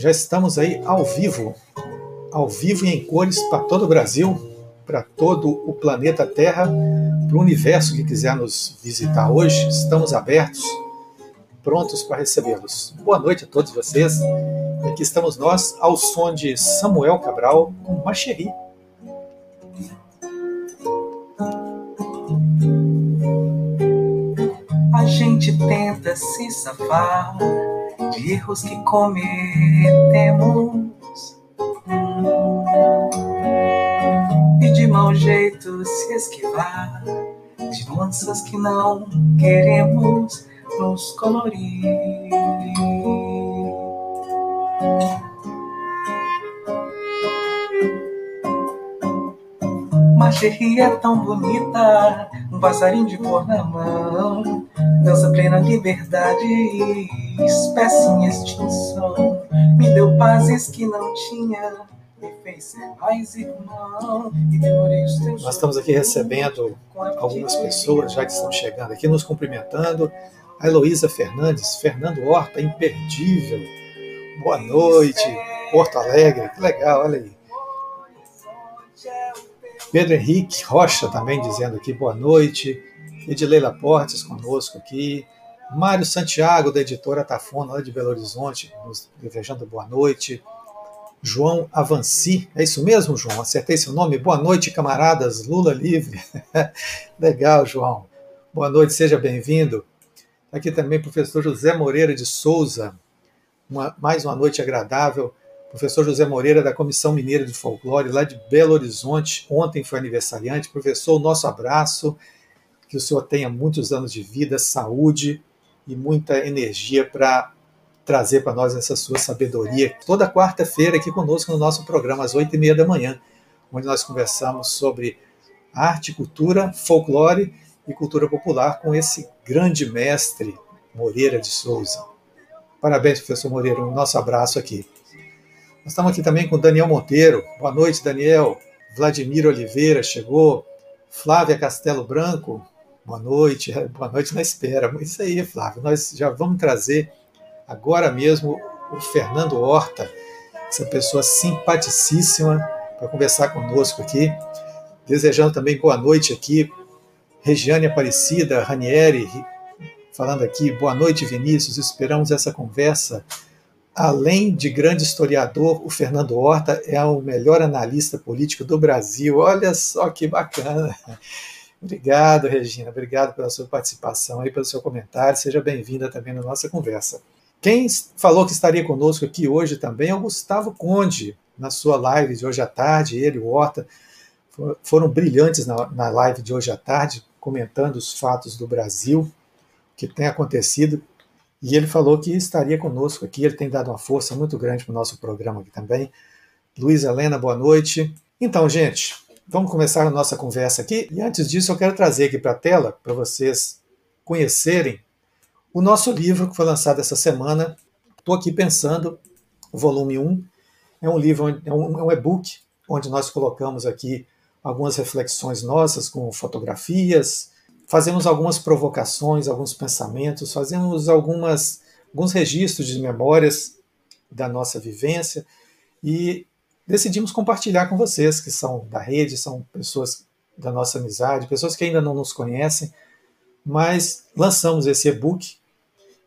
Já estamos aí ao vivo, ao vivo e em cores para todo o Brasil, para todo o planeta Terra, para o universo que quiser nos visitar hoje. Estamos abertos, prontos para recebê-los. Boa noite a todos vocês. Aqui estamos nós, ao som de Samuel Cabral com Machery. A gente tenta se safar de erros que cometemos e de mau jeito se esquivar de nuances que não queremos nos colorir. Margerie é tão bonita, um passarinho de cor na mão, dança plena liberdade, espécie em extinção, me deu pazes que não tinha, me fez ser mais irmão, e demorei os teus Nós estamos aqui recebendo algumas pessoas já que estão chegando aqui, nos cumprimentando. A Heloísa Fernandes, Fernando Horta, imperdível. Boa noite, Porto Alegre, que legal, olha aí. Pedro Henrique Rocha também dizendo aqui boa noite. Edileila Portes conosco aqui. Mário Santiago, da editora Tafona, lá de Belo Horizonte, nos desejando boa noite. João Avanci, é isso mesmo, João? Acertei seu nome? Boa noite, camaradas. Lula livre. Legal, João. Boa noite, seja bem-vindo. Aqui também professor José Moreira de Souza. Uma, mais uma noite agradável. Professor José Moreira, da Comissão Mineira de Folclore, lá de Belo Horizonte. Ontem foi aniversariante. Professor, nosso abraço. Que o senhor tenha muitos anos de vida, saúde e muita energia para trazer para nós essa sua sabedoria. Toda quarta-feira aqui conosco no nosso programa, às oito e meia da manhã, onde nós conversamos sobre arte, cultura, folclore e cultura popular com esse grande mestre, Moreira de Souza. Parabéns, professor Moreira, um nosso abraço aqui. Nós estamos aqui também com Daniel Monteiro. Boa noite, Daniel. Vladimir Oliveira chegou. Flávia Castelo Branco. Boa noite. Boa noite na espera. Isso aí, Flávio. Nós já vamos trazer agora mesmo o Fernando Horta, essa pessoa simpaticíssima, para conversar conosco aqui. Desejando também boa noite aqui, Regiane Aparecida, Ranieri, falando aqui, boa noite, Vinícius. Esperamos essa conversa. Além de grande historiador, o Fernando Horta é o melhor analista político do Brasil. Olha só que bacana. Obrigado, Regina. Obrigado pela sua participação e pelo seu comentário. Seja bem-vinda também na nossa conversa. Quem falou que estaria conosco aqui hoje também é o Gustavo Conde, na sua live de hoje à tarde. Ele e o Horta foram brilhantes na, na live de hoje à tarde, comentando os fatos do Brasil, que tem acontecido. E ele falou que estaria conosco aqui. Ele tem dado uma força muito grande para o nosso programa aqui também. Luiz Helena, boa noite. Então, gente, vamos começar a nossa conversa aqui. E antes disso, eu quero trazer aqui para a tela, para vocês conhecerem o nosso livro que foi lançado essa semana, estou aqui pensando, o volume 1, é um livro, é é um e-book, onde nós colocamos aqui algumas reflexões nossas com fotografias, fazemos algumas provocações, alguns pensamentos, fazemos algumas, alguns registros de memórias da nossa vivência e decidimos compartilhar com vocês, que são da rede, são pessoas da nossa amizade, pessoas que ainda não nos conhecem, mas lançamos esse e-book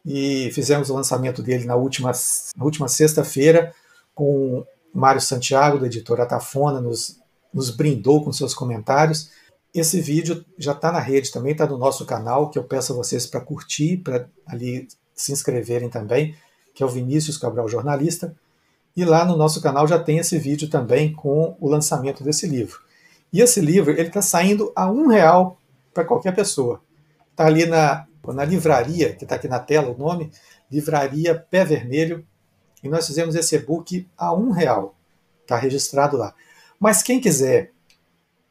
e fizemos o lançamento dele na última, na última sexta-feira com Mário Santiago, da editora Tafona, nos, nos brindou com seus comentários. Esse vídeo já está na rede também, está no nosso canal, que eu peço a vocês para curtir, para ali se inscreverem também, que é o Vinícius Cabral Jornalista. E lá no nosso canal já tem esse vídeo também com o lançamento desse livro. E esse livro ele está saindo a um real para qualquer pessoa. Está ali na na livraria, que está aqui na tela o nome, Livraria Pé Vermelho, e nós fizemos esse e-book a um real. Está registrado lá. Mas quem quiser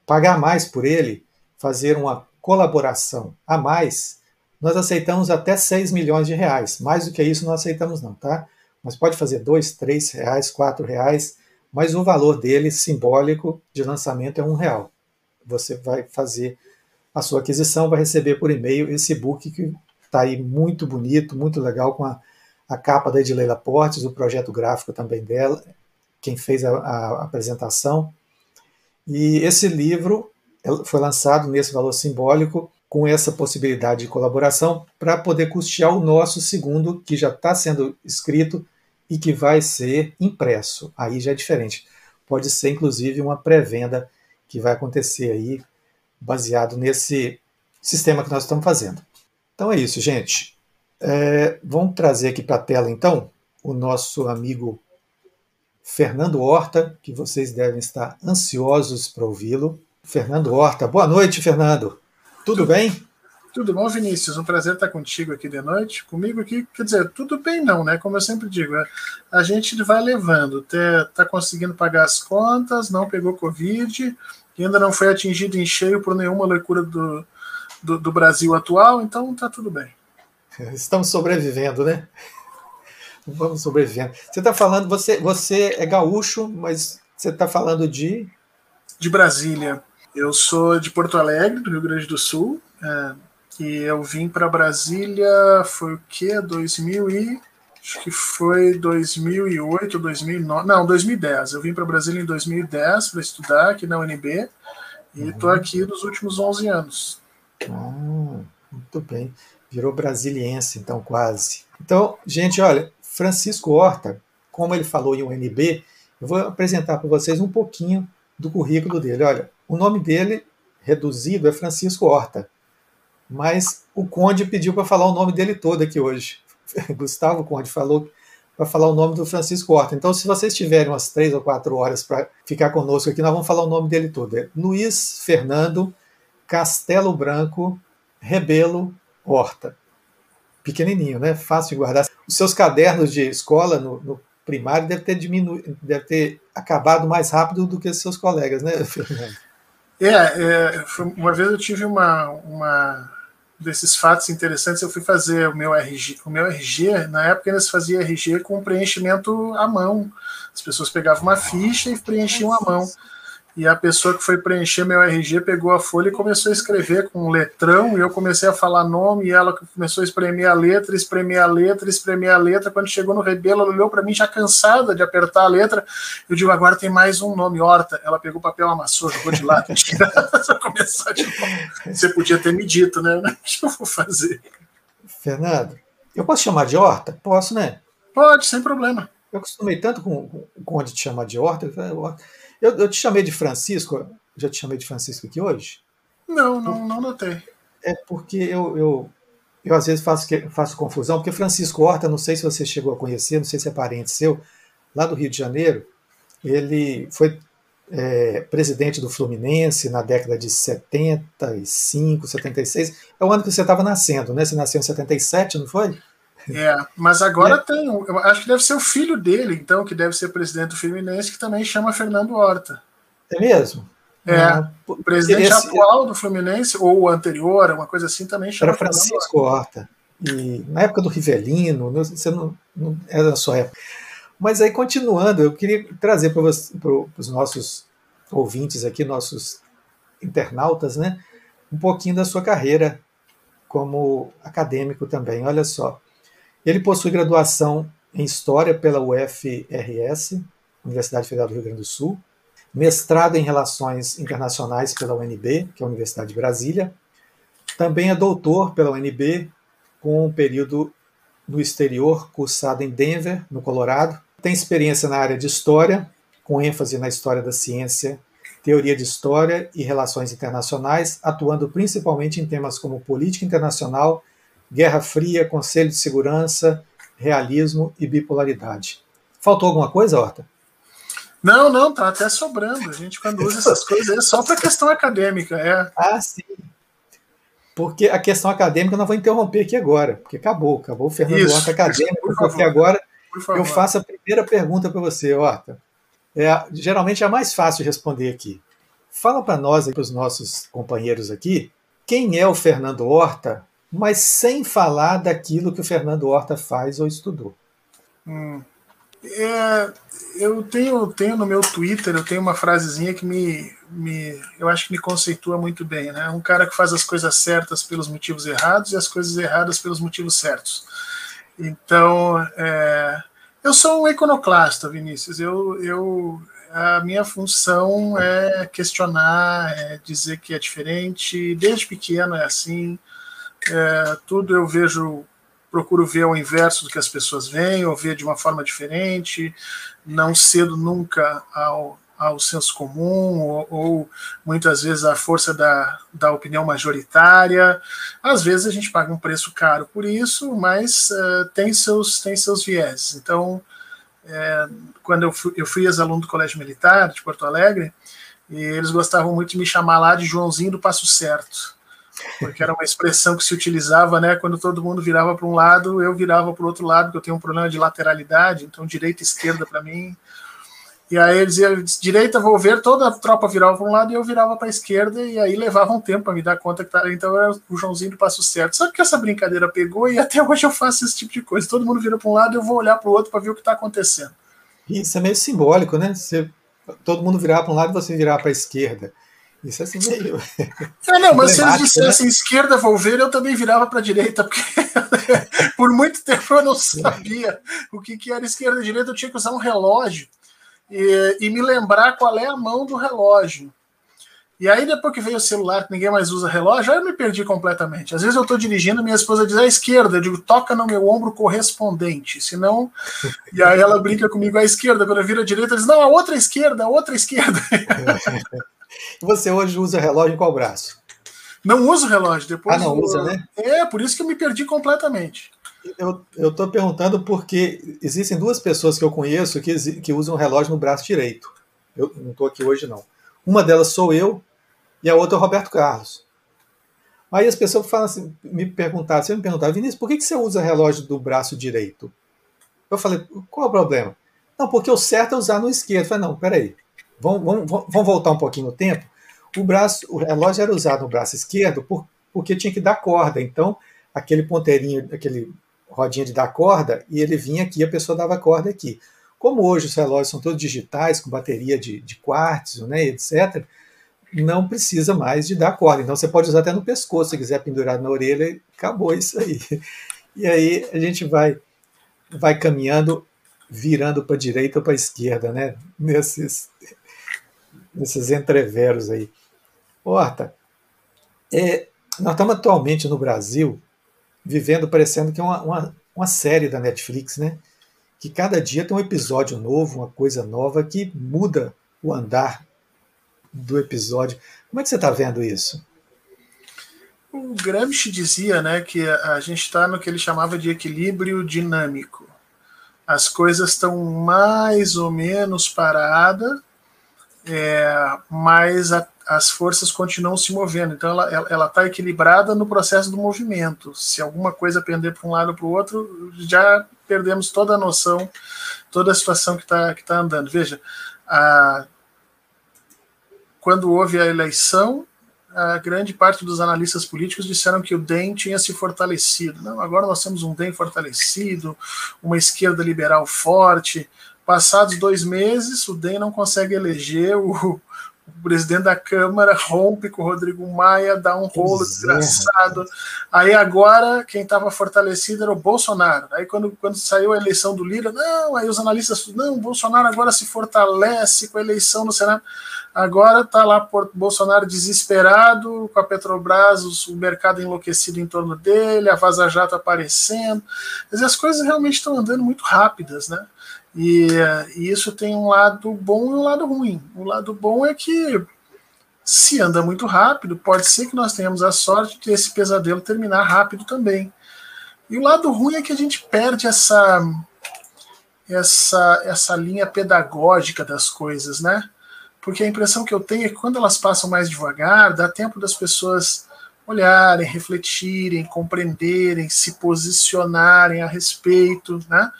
pagar mais por ele, fazer uma colaboração a mais, nós aceitamos até 6 milhões de reais. Mais do que isso não aceitamos não, tá? Mas pode fazer 2, 3 reais, 4 reais, mas o valor dele simbólico de lançamento é um real. Você vai fazer a sua aquisição, vai receber por e-mail esse book que está aí muito bonito, muito legal, com a, a capa da Edileila Portes, o projeto gráfico também dela, quem fez a, a apresentação. E esse livro foi lançado nesse valor simbólico, com essa possibilidade de colaboração, para poder custear o nosso segundo, que já está sendo escrito e que vai ser impresso. Aí já é diferente. Pode ser, inclusive, uma pré-venda que vai acontecer aí, baseado nesse sistema que nós estamos fazendo. Então é isso, gente. É, vamos trazer aqui para a tela, então, o nosso amigo Fernando Horta, que vocês devem estar ansiosos para ouvi-lo. Fernando Horta. Boa noite, Fernando. Tudo, tudo bem? Tudo bom, Vinícius? Um prazer estar contigo aqui de noite. Comigo aqui, quer dizer, tudo bem não, né? Como eu sempre digo, é, a gente vai levando. Está conseguindo pagar as contas, não pegou Covid, ainda não foi atingido em cheio por nenhuma loucura do, do, do Brasil atual, então está tudo bem. Estamos sobrevivendo, né? Vamos sobrevivendo. Você está falando, você, você é gaúcho, mas você está falando de. De Brasília. Eu sou de Porto Alegre, do Rio Grande do Sul. É, e eu vim para Brasília, foi o quê? 2000 e. Acho que foi 2008, 2009. Não, 2010. Eu vim para Brasília em 2010 para estudar aqui na UNB. E estou uhum. aqui nos últimos 11 anos. Ah, muito bem. Virou brasiliense, então, quase. Então, gente, olha, Francisco Horta, como ele falou em UNB, eu vou apresentar para vocês um pouquinho do currículo dele. Olha, o nome dele, reduzido, é Francisco Horta, mas o Conde pediu para falar o nome dele todo aqui hoje. Gustavo Conde falou para falar o nome do Francisco Horta. Então, se vocês tiverem umas três ou quatro horas para ficar conosco aqui, nós vamos falar o nome dele todo. É Luiz Fernando Castelo Branco Rebelo Horta pequenininho, né? Fácil de guardar. Os seus cadernos de escola no, no primário deve ter diminuído, deve ter acabado mais rápido do que os seus colegas, né, Fernando? É, é uma vez eu tive uma, uma desses fatos interessantes. Eu fui fazer o meu RG, o meu RG na época ainda se fazia RG com preenchimento à mão. As pessoas pegavam uma ficha e preenchiam à mão. E a pessoa que foi preencher meu RG pegou a folha e começou a escrever com um letrão, e eu comecei a falar nome, e ela começou a espremer a letra, espremer a letra, espremer a letra. Quando chegou no rebelo, ela olhou para mim já cansada de apertar a letra. Eu digo, agora tem mais um nome, Horta. Ela pegou o papel, amassou, jogou de lado, começar de novo. Você podia ter me dito, né? O que eu vou fazer? Fernando, eu posso chamar de Horta? Posso, né? Pode, sem problema. Eu acostumei tanto com, com onde te chamar de Horta. Eu falei, Horta. Eu, eu te chamei de Francisco, já te chamei de Francisco aqui hoje? Não, não, não notei. É porque eu, eu, eu às vezes faço, faço confusão, porque Francisco Horta, não sei se você chegou a conhecer, não sei se é parente seu, lá do Rio de Janeiro, ele foi é, presidente do Fluminense na década de 75, 76. É o ano que você estava nascendo, né? Você nasceu em 77, não foi? É, mas agora é. tem. Eu acho que deve ser o filho dele, então, que deve ser presidente do Fluminense, que também chama Fernando Horta. É mesmo? É. Ah, o presidente esse, atual do Fluminense, ou o anterior, uma coisa assim, também chama Era Francisco Horta. E na época do Rivelino, você não, não era da sua época. Mas aí, continuando, eu queria trazer para os nossos ouvintes aqui, nossos internautas, né, um pouquinho da sua carreira como acadêmico também. Olha só. Ele possui graduação em História pela UFRS, Universidade Federal do Rio Grande do Sul, mestrado em Relações Internacionais pela UNB, que é a Universidade de Brasília. Também é doutor pela UNB, com um período no exterior cursado em Denver, no Colorado. Tem experiência na área de História, com ênfase na História da Ciência, Teoria de História e Relações Internacionais, atuando principalmente em temas como política internacional Guerra Fria, Conselho de Segurança, Realismo e Bipolaridade. Faltou alguma coisa, Horta? Não, não, tá até sobrando. A gente, quando usa essas coisas, é só para questão acadêmica. É. Ah, sim. Porque a questão acadêmica eu não vou interromper aqui agora, porque acabou, acabou o Fernando isso, Horta acadêmico, isso, por porque agora por eu faço a primeira pergunta para você, Horta. É, geralmente é a mais fácil responder aqui. Fala para nós, para os nossos companheiros aqui, quem é o Fernando Horta mas sem falar daquilo que o Fernando Horta faz ou estudou. Hum. É, eu tenho, tenho no meu Twitter, eu tenho uma frasezinha que me, me, eu acho que me conceitua muito bem, né? Um cara que faz as coisas certas pelos motivos errados e as coisas erradas pelos motivos certos. Então, é, eu sou um iconoclasta, Vinícius. Eu, eu, a minha função é questionar, é dizer que é diferente. Desde pequeno é assim. É, tudo eu vejo, procuro ver ao inverso do que as pessoas veem, ou ver de uma forma diferente. Não cedo nunca ao, ao senso comum ou, ou, muitas vezes à força da, da opinião majoritária. Às vezes a gente paga um preço caro por isso, mas uh, tem, seus, tem seus viés. Então, é, quando eu fui, eu fui ex-aluno do Colégio Militar de Porto Alegre, e eles gostavam muito de me chamar lá de Joãozinho do Passo Certo, porque era uma expressão que se utilizava, né, quando todo mundo virava para um lado, eu virava para o outro lado, porque eu tenho um problema de lateralidade, então direita e esquerda para mim e aí eles iam direita, vou ver, toda a tropa virava para um lado e eu virava para a esquerda, e aí levava um tempo para me dar conta que tá, então era o Joãozinho do passo certo. Só que essa brincadeira pegou e até hoje eu faço esse tipo de coisa. Todo mundo vira para um lado e eu vou olhar para o outro para ver o que está acontecendo. Isso é meio simbólico, né? Você, todo mundo virava para um lado e você virava para a esquerda. Isso é assim meio. É, não, mas se eles dissessem né? esquerda, vou ver, eu também virava para a direita, porque por muito tempo eu não sabia o que, que era esquerda e direita, eu tinha que usar um relógio e, e me lembrar qual é a mão do relógio. E aí, depois que veio o celular, que ninguém mais usa relógio, aí eu me perdi completamente. Às vezes eu estou dirigindo, minha esposa diz à esquerda, eu digo, toca no meu ombro correspondente, senão. E aí ela brinca comigo à esquerda, quando eu viro à direita, diz, não, a outra esquerda, a outra esquerda. Você hoje usa relógio em qual braço? Não uso relógio, depois. Ah, não eu... usa, né? É, por isso que eu me perdi completamente. Eu estou perguntando porque existem duas pessoas que eu conheço que, que usam relógio no braço direito. Eu não estou aqui hoje, não. Uma delas sou eu e a outra é o Roberto Carlos. Aí as pessoas falam assim, me perguntaram, você me perguntaram, Vinícius, por que, que você usa relógio do braço direito? Eu falei, qual é o problema? Não, porque o certo é usar no esquerdo. Eu falei, não, peraí, vamos, vamos, vamos voltar um pouquinho no tempo. O braço, o relógio era usado no braço esquerdo por, porque tinha que dar corda. Então, aquele ponteirinho, aquele rodinha de dar corda e ele vinha aqui, a pessoa dava corda aqui. Como hoje os relógios são todos digitais, com bateria de, de quartzo, né, etc., não precisa mais de dar corda. Então você pode usar até no pescoço, se quiser pendurar na orelha, acabou isso aí. E aí a gente vai, vai caminhando, virando para a direita ou para a esquerda, né? Nesses, nesses entreveros aí. Horta, é, nós estamos atualmente no Brasil vivendo parecendo que é uma, uma, uma série da Netflix, né? Que cada dia tem um episódio novo, uma coisa nova que muda o andar do episódio. Como é que você está vendo isso? O Gramsci dizia né, que a gente está no que ele chamava de equilíbrio dinâmico. As coisas estão mais ou menos paradas, é, mas a, as forças continuam se movendo. Então ela está equilibrada no processo do movimento. Se alguma coisa pender para um lado ou para o outro, já perdemos toda a noção, toda a situação que está que tá andando. Veja, a, quando houve a eleição, a grande parte dos analistas políticos disseram que o DEM tinha se fortalecido. Não, agora nós temos um DEM fortalecido, uma esquerda liberal forte. Passados dois meses, o DEM não consegue eleger o, o presidente da Câmara rompe com o Rodrigo Maia, dá um rolo pois desgraçado. É. Aí agora quem estava fortalecido era o Bolsonaro. Aí quando, quando saiu a eleição do Lira, não, aí os analistas, não, o Bolsonaro agora se fortalece com a eleição no Senado. Agora está lá por Bolsonaro desesperado, com a Petrobras, o mercado enlouquecido em torno dele, a Vaza Jato aparecendo. Mas as coisas realmente estão andando muito rápidas, né? E, e, isso tem um lado bom e um lado ruim. O lado bom é que, se anda muito rápido, pode ser que nós tenhamos a sorte de esse pesadelo terminar rápido também. E o lado ruim é que a gente perde essa, essa, essa linha pedagógica das coisas, né? Porque a impressão que eu tenho é que quando elas passam mais devagar, dá tempo das pessoas olharem, refletirem, compreenderem, se posicionarem a respeito, né?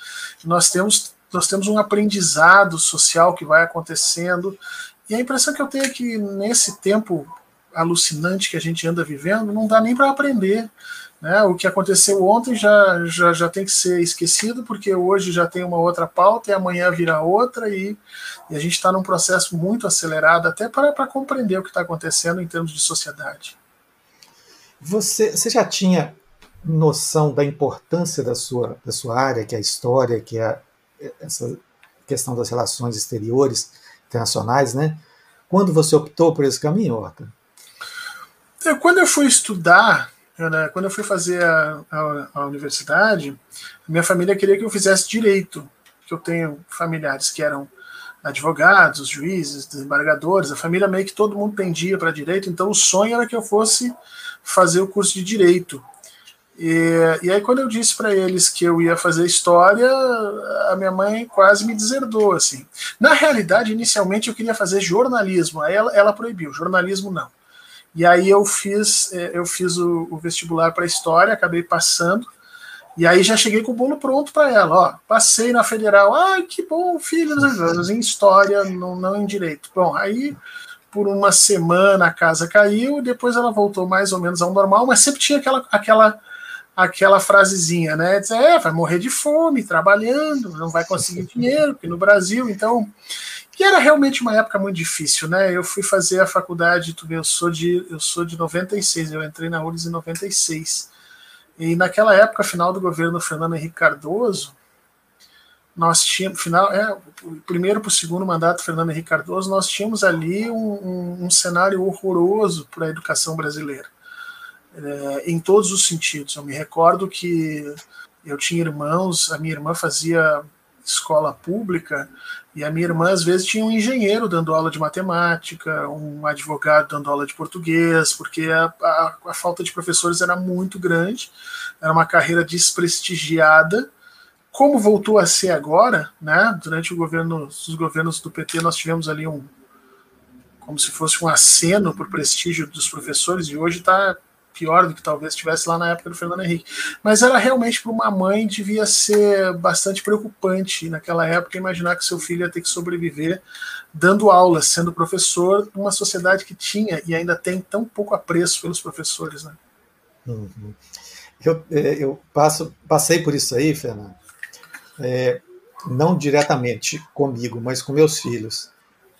Nós temos nós temos um aprendizado social que vai acontecendo. E a impressão que eu tenho é que nesse tempo alucinante que a gente anda vivendo, não dá nem para aprender. Né? O que aconteceu ontem já, já, já tem que ser esquecido, porque hoje já tem uma outra pauta e amanhã virá outra, e, e a gente está num processo muito acelerado, até para, compreender o que está acontecendo em termos de sociedade. Você, você já tinha noção da importância da sua, da sua área, que é a história, que é essa questão das relações exteriores, internacionais, né? Quando você optou por esse caminho, Horta? Eu, quando eu fui estudar, né, quando eu fui fazer a, a, a universidade, minha família queria que eu fizesse direito, que eu tenho familiares que eram advogados, juízes, desembargadores, a família meio que todo mundo pendia para direito, então o sonho era que eu fosse fazer o curso de direito. E, e aí, quando eu disse para eles que eu ia fazer história, a minha mãe quase me deserdou. Assim. Na realidade, inicialmente eu queria fazer jornalismo, aí ela, ela proibiu, jornalismo não. E aí eu fiz, é, eu fiz o, o vestibular para história, acabei passando. E aí já cheguei com o bolo pronto para ela. Ó, passei na federal. Ai, que bom, filho, em história, não, não em direito. Bom, aí por uma semana a casa caiu, depois ela voltou mais ou menos ao normal, mas sempre tinha aquela, aquela aquela frasezinha, né? Dizer, é, vai morrer de fome, trabalhando, não vai conseguir dinheiro, porque no Brasil, então. E era realmente uma época muito difícil, né? Eu fui fazer a faculdade, tu vê, eu sou de, eu sou de 96, eu entrei na URGS em 96. E naquela época, final do governo Fernando Henrique Cardoso, nós tínhamos, final, é, primeiro para o segundo mandato Fernando Henrique Cardoso, nós tínhamos ali um, um, um cenário horroroso para a educação brasileira é, em todos os sentidos. Eu me recordo que eu tinha irmãos, a minha irmã fazia escola pública e a minha irmã às vezes tinha um engenheiro dando aula de matemática, um advogado dando aula de português, porque a, a, a falta de professores era muito grande, era uma carreira desprestigiada. Como voltou a ser agora, né? Durante o governo, os governos do PT, nós tivemos ali um, como se fosse um aceno por prestígio dos professores, e hoje está pior do que talvez estivesse lá na época do Fernando Henrique. Mas era realmente para uma mãe devia ser bastante preocupante naquela época imaginar que seu filho ia ter que sobreviver dando aulas, sendo professor numa sociedade que tinha e ainda tem tão pouco apreço pelos professores, né? Uhum. Eu, é, eu passo, passei por isso aí, Fernando. É, não diretamente comigo, mas com meus filhos.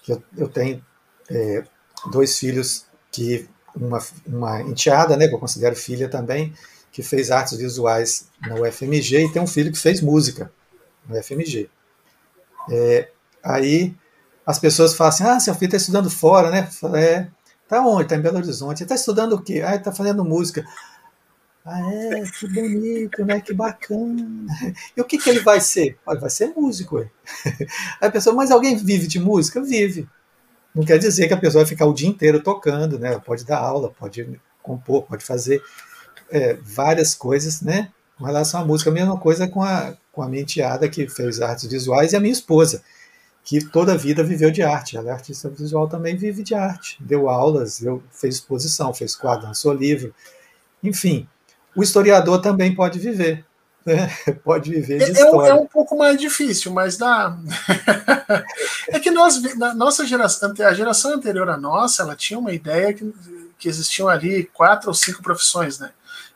Eu, eu tenho é, dois filhos que uma, uma enteada, né, que eu considero filha também, que fez artes visuais na UFMG e tem um filho que fez música na UFMG. É, aí as pessoas falam assim, ah, seu filho está estudando fora, né? É, tá onde? Está em Belo Horizonte. Está estudando o quê? Ah, está fazendo música. Ah, é, que bonito, né? Que bacana. E o que, que ele vai ser? Ah, vai ser músico. Aí a pessoa, mas alguém vive de música? Vive. Não quer dizer que a pessoa vai ficar o dia inteiro tocando, né? Pode dar aula, pode compor, pode fazer é, várias coisas, né? Com relação à música, a mesma coisa com a, com a minha enteada que fez artes visuais e a minha esposa, que toda a vida viveu de arte. Ela é artista visual também, vive de arte. Deu aulas, deu, fez exposição, fez quadro, lançou livro. Enfim, o historiador também pode viver. Né? Pode viver de é, história. É, um pouco mais difícil, mas dá. é que nós, na nossa geração, a geração anterior à nossa, ela tinha uma ideia que, que existiam ali quatro ou cinco profissões, né?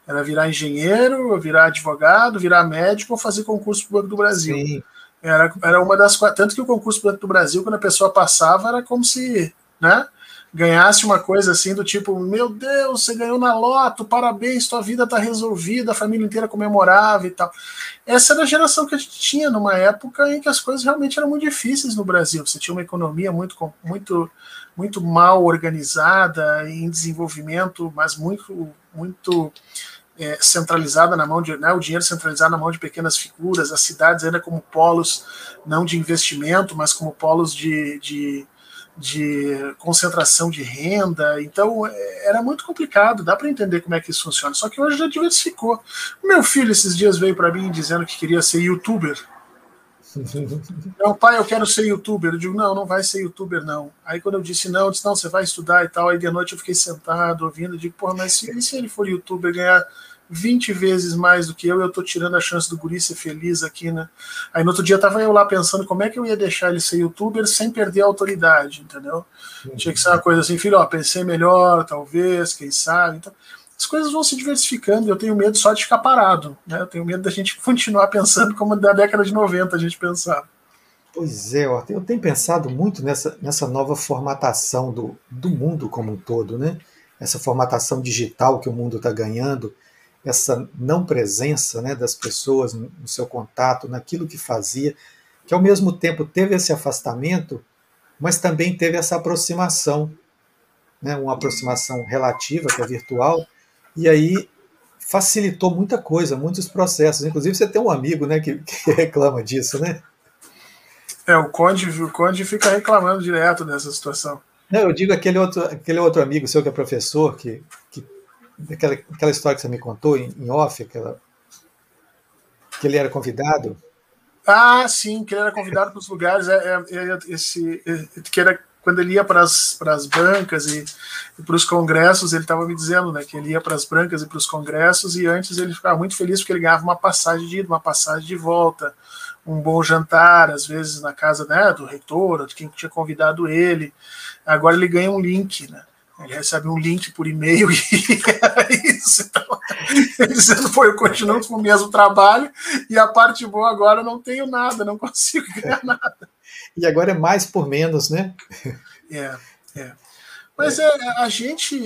Era virar engenheiro, virar advogado, virar médico ou fazer concurso para o Banco do Brasil. Sim. Era, era uma das tanto que o concurso para o Banco do Brasil, quando a pessoa passava, era como se, né? Ganhasse uma coisa assim do tipo, meu Deus, você ganhou na loto, parabéns, tua vida tá resolvida, a família inteira comemorava e tal. Essa era a geração que a gente tinha numa época em que as coisas realmente eram muito difíceis no Brasil. Você tinha uma economia muito, muito, muito mal organizada, em desenvolvimento, mas muito, muito é, centralizada na mão de, né, o dinheiro centralizado na mão de pequenas figuras, as cidades ainda como polos não de investimento, mas como polos de, de de concentração de renda, então é, era muito complicado, dá para entender como é que isso funciona. Só que hoje já diversificou. Meu filho esses dias veio para mim dizendo que queria ser youtuber. Meu pai, eu quero ser youtuber. Eu digo, não, não vai ser youtuber, não. Aí quando eu disse não, eu disse, não, você vai estudar e tal. Aí de noite eu fiquei sentado ouvindo, eu digo, porra, mas se, se ele for youtuber ganhar 20 vezes mais do que eu, eu tô tirando a chance do guri ser feliz aqui, né? Aí no outro dia tava eu lá pensando como é que eu ia deixar ele ser youtuber sem perder a autoridade, entendeu? Uhum. Tinha que ser uma coisa assim, filho, ó, pensei melhor, talvez, quem sabe. Então, as coisas vão se diversificando e eu tenho medo só de ficar parado, né? Eu tenho medo da gente continuar pensando como da década de 90 a gente pensava. Pois é, eu tenho pensado muito nessa, nessa nova formatação do, do mundo como um todo, né? Essa formatação digital que o mundo está ganhando essa não presença né, das pessoas no, no seu contato, naquilo que fazia, que ao mesmo tempo teve esse afastamento, mas também teve essa aproximação, né, uma aproximação relativa, que é virtual, e aí facilitou muita coisa, muitos processos. Inclusive, você tem um amigo né, que, que reclama disso, né? É, o Conde, o Conde fica reclamando direto dessa situação. Não, eu digo aquele outro, aquele outro amigo seu que é professor, que, que aquela, aquela história que você me contou em, em off, aquela, que ele era convidado. Ah, sim, que ele era convidado para os lugares. É, é, é esse, é, que era quando ele ia para as bancas e, e para os congressos, ele estava me dizendo né, que ele ia para as bancas e para os congressos, e antes ele ficava muito feliz porque ele ganhava uma passagem de ida, uma passagem de volta, um bom jantar, às vezes na casa né, do reitor, de quem tinha convidado ele. Agora ele ganha um link, né? Ele recebe um link por e-mail e é isso. Então, ele dizendo, pô, eu continuo com o mesmo trabalho e a parte boa agora eu não tenho nada, não consigo ganhar nada. E agora é mais por menos, né? É, é. Mas é, a gente.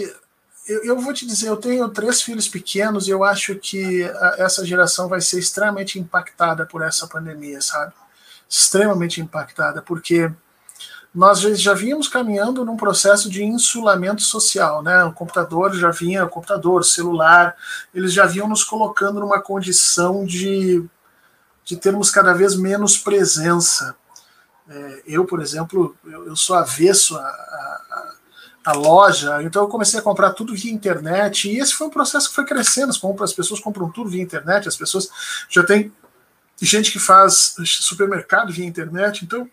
Eu, eu vou te dizer, eu tenho três filhos pequenos e eu acho que a, essa geração vai ser extremamente impactada por essa pandemia, sabe? Extremamente impactada, porque nós já vínhamos caminhando num processo de insulamento social, né? O computador já vinha, o computador, celular, eles já vinham nos colocando numa condição de, de termos cada vez menos presença. É, eu, por exemplo, eu, eu sou avesso a, a, a, loja, então eu comecei a comprar tudo via internet, e esse foi um processo que foi crescendo, as, compras, as pessoas compram tudo via internet, as pessoas já tem gente que faz supermercado via internet, então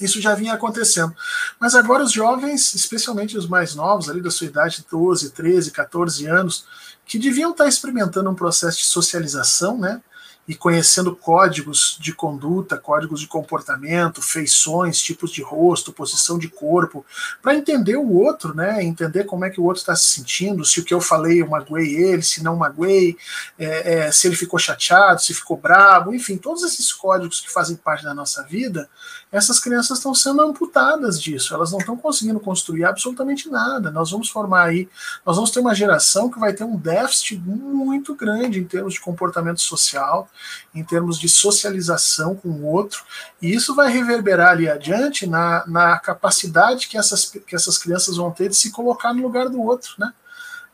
isso já vinha acontecendo. Mas agora os jovens, especialmente os mais novos, ali da sua idade, 12, 13, 14 anos, que deviam estar experimentando um processo de socialização, né? E conhecendo códigos de conduta, códigos de comportamento, feições, tipos de rosto, posição de corpo, para entender o outro, né? Entender como é que o outro está se sentindo, se o que eu falei eu magoei ele, se não magoei, é, é, se ele ficou chateado, se ficou bravo, enfim, todos esses códigos que fazem parte da nossa vida, essas crianças estão sendo amputadas disso, elas não estão conseguindo construir absolutamente nada. Nós vamos formar aí, nós vamos ter uma geração que vai ter um déficit muito grande em termos de comportamento social, em termos de socialização com o outro, e isso vai reverberar ali adiante na, na capacidade que essas, que essas crianças vão ter de se colocar no lugar do outro, né?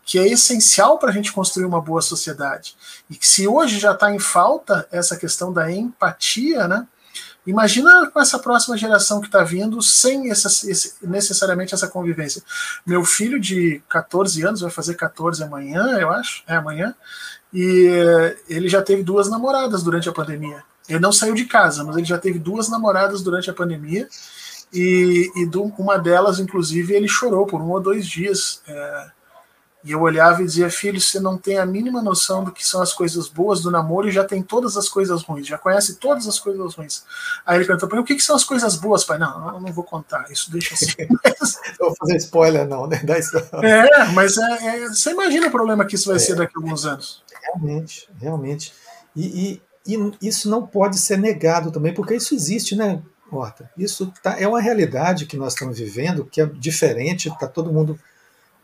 que é essencial para a gente construir uma boa sociedade. E que se hoje já está em falta essa questão da empatia, né? Imagina com essa próxima geração que está vindo sem essa, esse, necessariamente essa convivência. Meu filho de 14 anos vai fazer 14 amanhã, eu acho, é amanhã, e ele já teve duas namoradas durante a pandemia. Ele não saiu de casa, mas ele já teve duas namoradas durante a pandemia. E, e do, uma delas, inclusive, ele chorou por um ou dois dias. É, e eu olhava e dizia, filho, você não tem a mínima noção do que são as coisas boas do namoro e já tem todas as coisas ruins, já conhece todas as coisas ruins. Aí ele perguntou para mim, o que, que, são as coisas boas, pai? Não, eu não vou contar, isso deixa assim. não vou fazer spoiler, não, né? É, mas é, é, você imagina o problema que isso vai é, ser daqui a alguns anos. Realmente, realmente. E, e, e, isso não pode ser negado também, porque isso existe, né, Horta? Isso tá, é uma realidade que nós estamos vivendo, que é diferente, está todo mundo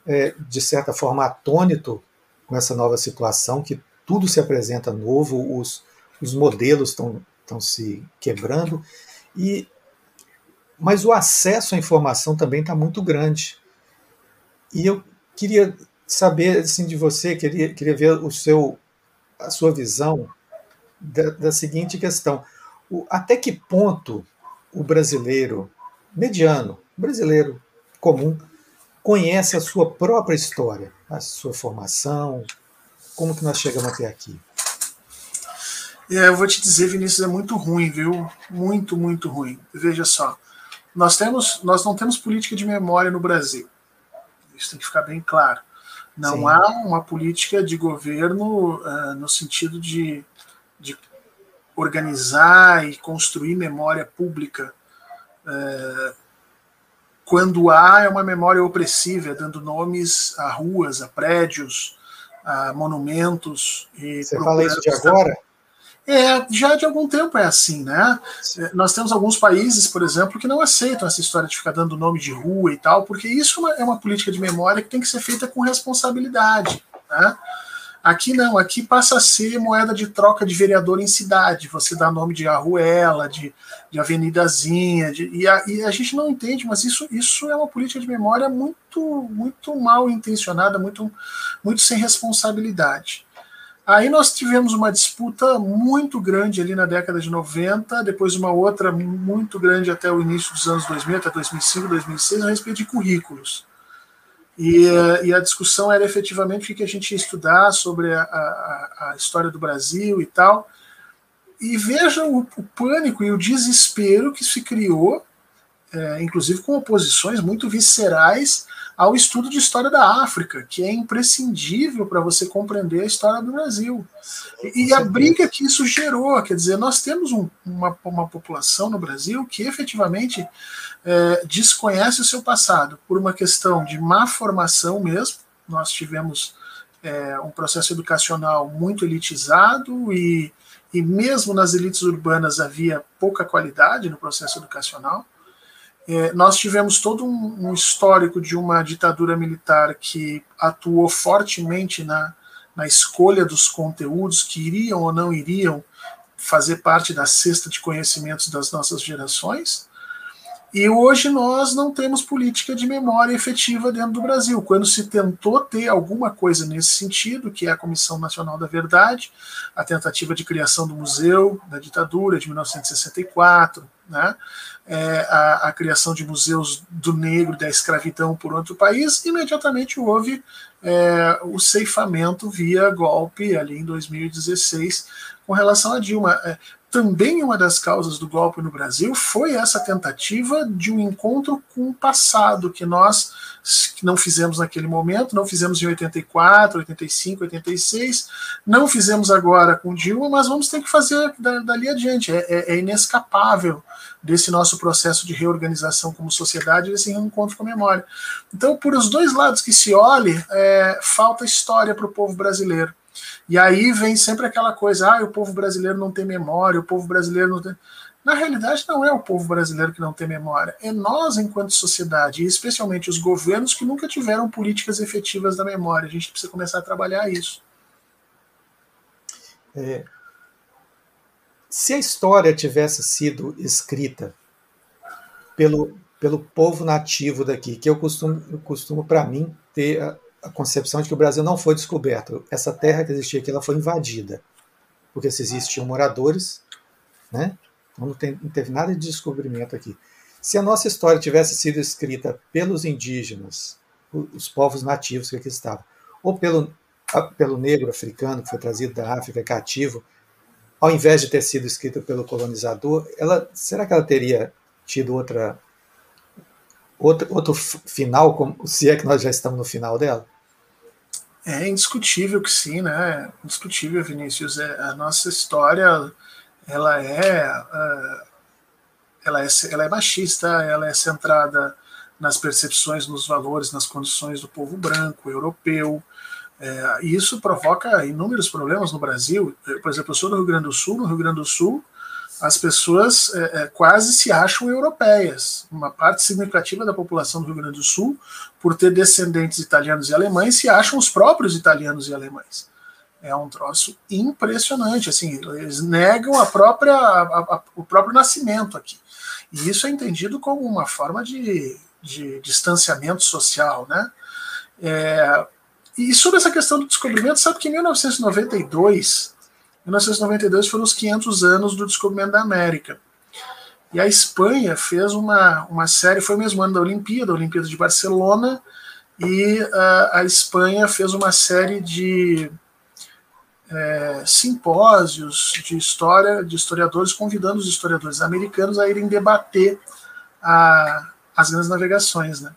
é, de certa forma, atônito com essa nova situação, que tudo se apresenta novo, os, os modelos estão se quebrando, e mas o acesso à informação também está muito grande. E eu queria saber assim, de você, queria, queria ver o seu, a sua visão da, da seguinte questão. O, até que ponto o brasileiro mediano, brasileiro comum, conhece a sua própria história, a sua formação, como que nós chegamos até aqui? É, eu vou te dizer, Vinícius, é muito ruim, viu? Muito, muito ruim. Veja só, nós temos, nós não temos política de memória no Brasil. Isso tem que ficar bem claro. Não Sim. há uma política de governo uh, no sentido de, de organizar e construir memória pública uh, quando há é uma memória opressiva, dando nomes a ruas, a prédios, a monumentos. Você fala isso de agora? É, já de algum tempo é assim, né? Sim. Nós temos alguns países, por exemplo, que não aceitam essa história de ficar dando nome de rua e tal, porque isso é uma é política de memória que tem que ser feita com responsabilidade, né? Aqui não, aqui passa a ser moeda de troca de vereador em cidade. Você dá nome de arruela, de, de avenidazinha, de, e, a, e, a, gente não entende, mas isso, isso é uma política de memória muito, muito mal intencionada, muito, muito sem responsabilidade. Aí nós tivemos uma disputa muito grande ali na década de 90, depois uma outra muito grande até o início dos anos 2000, até 2005, 2006, a respeito de currículos. E, e, a discussão era efetivamente o que a gente ia estudar sobre a, a, a história do Brasil e tal. E veja o, o, pânico e o desespero que se criou, é, inclusive com oposições muito viscerais ao estudo de história da África, que é imprescindível para você compreender a história do Brasil. E, e, a briga que isso gerou, quer dizer, nós temos um, uma, uma população no Brasil que efetivamente é, desconhece o seu passado por uma questão de má formação mesmo. Nós tivemos é, um processo educacional muito elitizado e, e mesmo nas elites urbanas havia pouca qualidade no processo educacional. É, nós tivemos todo um, um, histórico de uma ditadura militar que atuou fortemente na, na escolha dos conteúdos que iriam ou não iriam fazer parte da cesta de conhecimentos das nossas gerações. E hoje nós não temos política de memória efetiva dentro do Brasil. Quando se tentou ter alguma coisa nesse sentido, que é a Comissão Nacional da Verdade, a tentativa de criação do Museu da Ditadura de 1964, né? É, a, a, criação de museus do negro da escravidão por outro país, imediatamente houve é, o ceifamento via golpe ali em 2016 com relação a Dilma. É, também uma das causas do golpe no Brasil foi essa tentativa de um encontro com o passado, que nós não fizemos naquele momento, não fizemos em 84, 85, 86, não fizemos agora com Dilma, mas vamos ter que fazer dali adiante. É, é, é inescapável desse nosso processo de reorganização como sociedade, esse reencontro com a memória. Então, por os dois lados que se olhe, é, falta história para o povo brasileiro. E aí vem sempre aquela coisa: ah, o povo brasileiro não tem memória, o povo brasileiro não tem. Na realidade, não é o povo brasileiro que não tem memória, é nós, enquanto sociedade, e especialmente os governos que nunca tiveram políticas efetivas da memória. A gente precisa começar a trabalhar isso. É, se a história tivesse sido escrita pelo, pelo povo nativo daqui, que eu costumo, eu costumo para mim, ter concepção de que o Brasil não foi descoberto. Essa terra que existia aqui ela foi invadida, porque se existiam moradores, né? Então não, tem, não teve nada de descobrimento aqui. Se a nossa história tivesse sido escrita pelos indígenas, os povos nativos que aqui estavam, ou pelo, pelo negro africano que foi trazido da África cativo, ao invés de ter sido escrita pelo colonizador, ela será que ela teria tido outra outro, outro final, como, se é que nós já estamos no final dela? É indiscutível que sim, né? Indiscutível, Vinícius. É, a nossa história, ela é, uh, ela é, ela é machista, ela é centrada nas percepções, nos valores, nas condições do povo branco, europeu. É, e isso provoca inúmeros problemas no Brasil. Por exemplo, eu sou do Rio Grande do Sul. No Rio Grande do Sul, as pessoas é, é, quase se acham europeias. Uma parte significativa da população do Rio Grande do Sul, por ter descendentes italianos e alemães, se acham os próprios italianos e alemães. É um troço impressionante. Assim, eles negam a própria, a, a, o próprio nascimento aqui. E isso é entendido como uma forma de, de distanciamento social, né? É, e sobre essa questão do descobrimento, sabe que em 1992 1992 foram os 500 anos do descobrimento da América. E a Espanha fez uma, uma série, foi o mesmo ano da Olimpíada, a Olimpíada de Barcelona, e uh, a Espanha fez uma série de é, simpósios de história, de historiadores, convidando os historiadores americanos a irem debater a, as grandes navegações. Né?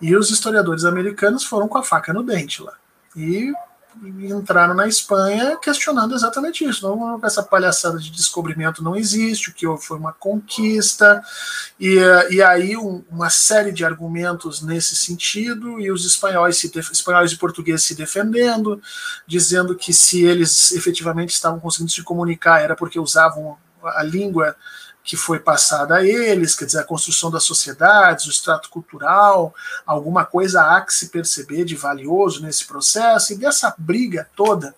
E os historiadores americanos foram com a faca no dente lá. E entraram na Espanha questionando exatamente isso. Não, essa palhaçada de descobrimento não existe, o que houve foi uma conquista, e, e aí um, uma série de argumentos nesse sentido, e os espanhóis, se, espanhóis e portugueses se defendendo, dizendo que se eles efetivamente estavam conseguindo se comunicar era porque usavam a língua que foi passada a eles, quer dizer, a construção das sociedades, o extrato cultural, alguma coisa há que se perceber de valioso nesse processo, e dessa briga toda,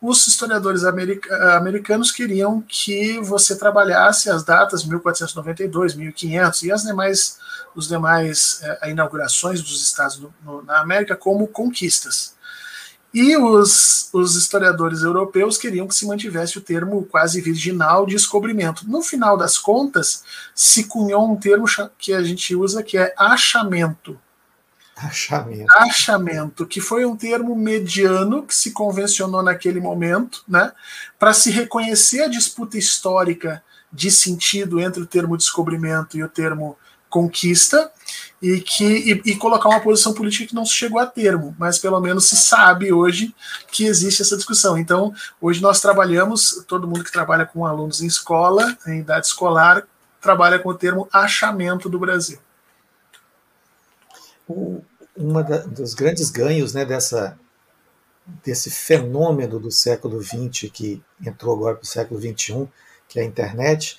os historiadores america americanos queriam que você trabalhasse as datas 1492, 1500 e as demais, os demais eh, inaugurações dos estados no, na América como conquistas. E os, os historiadores europeus queriam que se mantivesse o termo quase virginal de descobrimento. No final das contas, se cunhou um termo que a gente usa que é achamento. Achamento. Achamento, que foi um termo mediano que se convencionou naquele momento, né, para se reconhecer a disputa histórica de sentido entre o termo descobrimento e o termo conquista e que e, e, colocar uma posição política que não se chegou a termo, mas pelo menos se sabe hoje que existe essa discussão. Então, hoje nós trabalhamos, todo mundo que trabalha com alunos em escola, em idade escolar, trabalha com o termo achamento do Brasil. Um dos grandes ganhos né, dessa, desse fenômeno do século XX que entrou agora para o século XXI, que é a internet,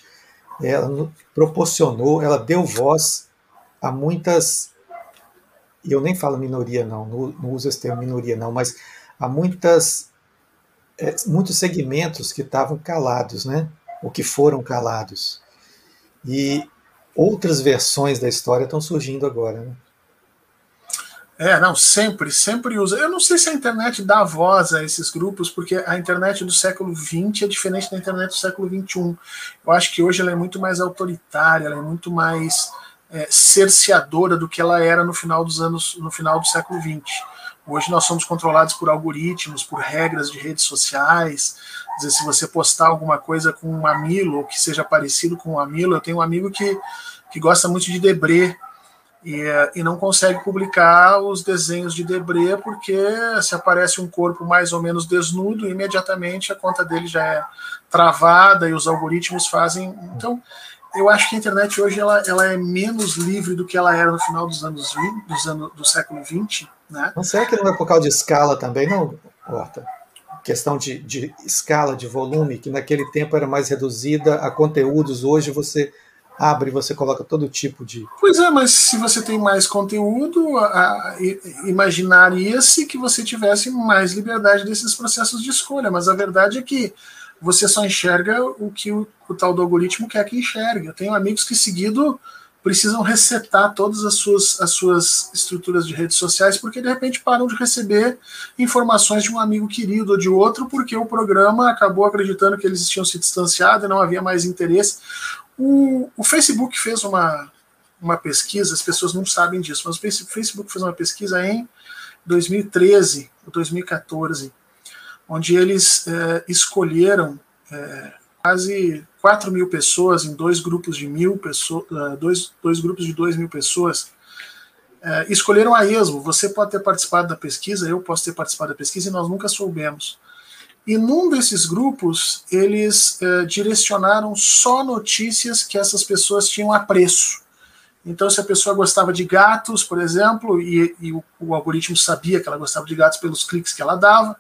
ela proporcionou, ela deu voz a muitas, eu nem falo minoria não, não, não uso esse termo minoria não, mas a muitas, é, muitos segmentos que estavam calados, né? ou que foram calados. E outras versões da história estão surgindo agora. Né? É, não, sempre, sempre usa. Eu não sei se a internet dá voz a esses grupos, porque a internet do século XX é diferente da internet do século XXI. Eu acho que hoje ela é muito mais autoritária, ela é muito mais é, cerceadora do que ela era no final dos anos, no final do século XX. Hoje nós somos controlados por algoritmos, por regras de redes sociais. Dizer, se você postar alguma coisa com um Amilo, ou que seja parecido com um Amilo, eu tenho um amigo que, que gosta muito de Debré, e, e, não consegue publicar os desenhos de Debré porque se aparece um corpo mais ou menos desnudo, imediatamente a conta dele já é travada e os algoritmos fazem. Então, eu acho que a internet hoje ela, ela é menos livre do que ela era no final dos anos 20, dos anos, do século 20. Né? Não será que não é por causa de escala também, não, Horta? Questão de, de escala, de volume, que naquele tempo era mais reduzida a conteúdos, hoje você abre e você coloca todo tipo de. Pois é, mas se você tem mais conteúdo, imaginaria-se que você tivesse mais liberdade desses processos de escolha, mas a verdade é que você só enxerga o que o, o tal do algoritmo quer que enxergue. Eu tenho amigos que seguido precisam resetar todas as suas, as suas estruturas de redes sociais porque de repente param de receber informações de um amigo querido ou de outro porque o programa acabou acreditando que eles tinham se distanciado e não havia mais interesse. O, o Facebook fez uma, uma pesquisa, as pessoas não sabem disso, mas o Facebook fez uma pesquisa em 2013 ou 2014, onde eles é, escolheram é, quase 4 mil pessoas em dois grupos de mil pessoas, é, dois, dois grupos de 2 mil pessoas, é, escolheram a esmo. Você pode ter participado da pesquisa, eu posso ter participado da pesquisa e nós nunca soubemos. E num desses grupos, eles eh, direcionaram só notícias que essas pessoas tinham apreço. Então, se a pessoa gostava de gatos, por exemplo, e, e o, o, algoritmo sabia que ela gostava de gatos pelos cliques que ela dava,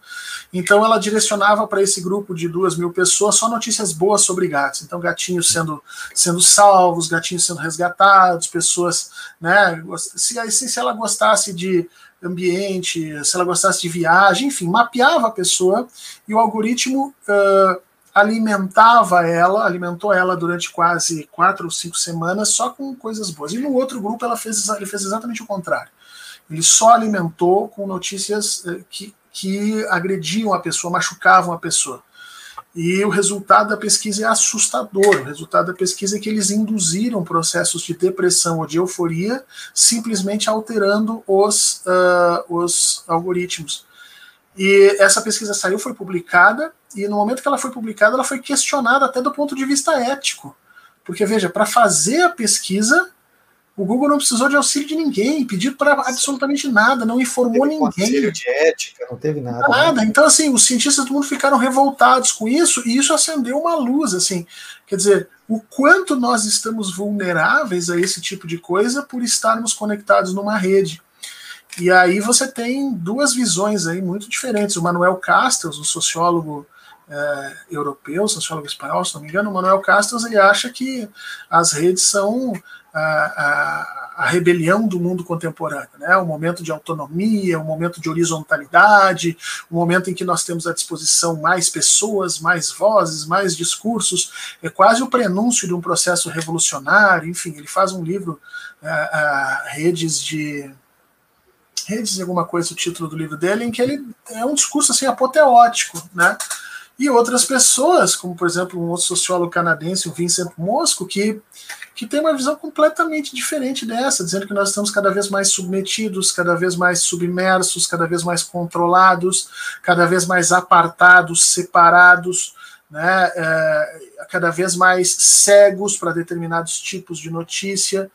então ela direcionava para esse grupo de duas mil pessoas só notícias boas sobre gatos. Então, gatinhos sendo, sendo salvos, gatinhos sendo resgatados, pessoas, né? Se, se ela gostasse de ambiente, se ela gostasse de viagem, enfim, mapeava a pessoa e o algoritmo uh, alimentava ela, alimentou ela durante quase quatro ou cinco semanas só com coisas boas. E no outro grupo ela fez, ele fez exatamente o contrário. Ele só alimentou com notícias uh, que, que agrediam a pessoa, machucavam a pessoa. E o resultado da pesquisa é assustador. O resultado da pesquisa é que eles induziram processos de depressão ou de euforia, simplesmente alterando os, uh, os algoritmos. E essa pesquisa saiu, foi publicada, e no momento que ela foi publicada, ela foi questionada até do ponto de vista ético. Porque, veja, para fazer a pesquisa, o Google não precisou de auxílio de ninguém, pediu para absolutamente nada, não informou não ninguém. Conselho de ética, não teve nada. Né? Nada. Né? Então, assim, os cientistas do mundo ficaram revoltados com isso e isso acendeu uma luz, assim. Quer dizer, o quanto nós estamos vulneráveis a esse tipo de coisa por estarmos conectados numa rede. E aí você tem duas visões aí muito diferentes. O Manuel Castells, um sociólogo é, europeu, sociólogo espanhol, se não me engano, Manuel Castells, ele acha que as redes são a, a, a, rebelião do mundo contemporâneo, né? um momento de autonomia, um momento de horizontalidade, um momento em que nós temos à disposição mais pessoas, mais vozes, mais discursos, é quase o prenúncio de um processo revolucionário, enfim, ele faz um livro, é, Redes de redes de alguma coisa o título do livro dele em que ele é um discurso assim apoteótico, né? e outras pessoas, como por exemplo um outro sociólogo canadense, o Vincent Mosco, que, que tem uma visão completamente diferente dessa, dizendo que nós estamos cada vez mais submetidos, cada vez mais submersos, cada vez mais controlados, cada vez mais apartados, separados, né, é, cada vez mais cegos para determinados tipos de notícia.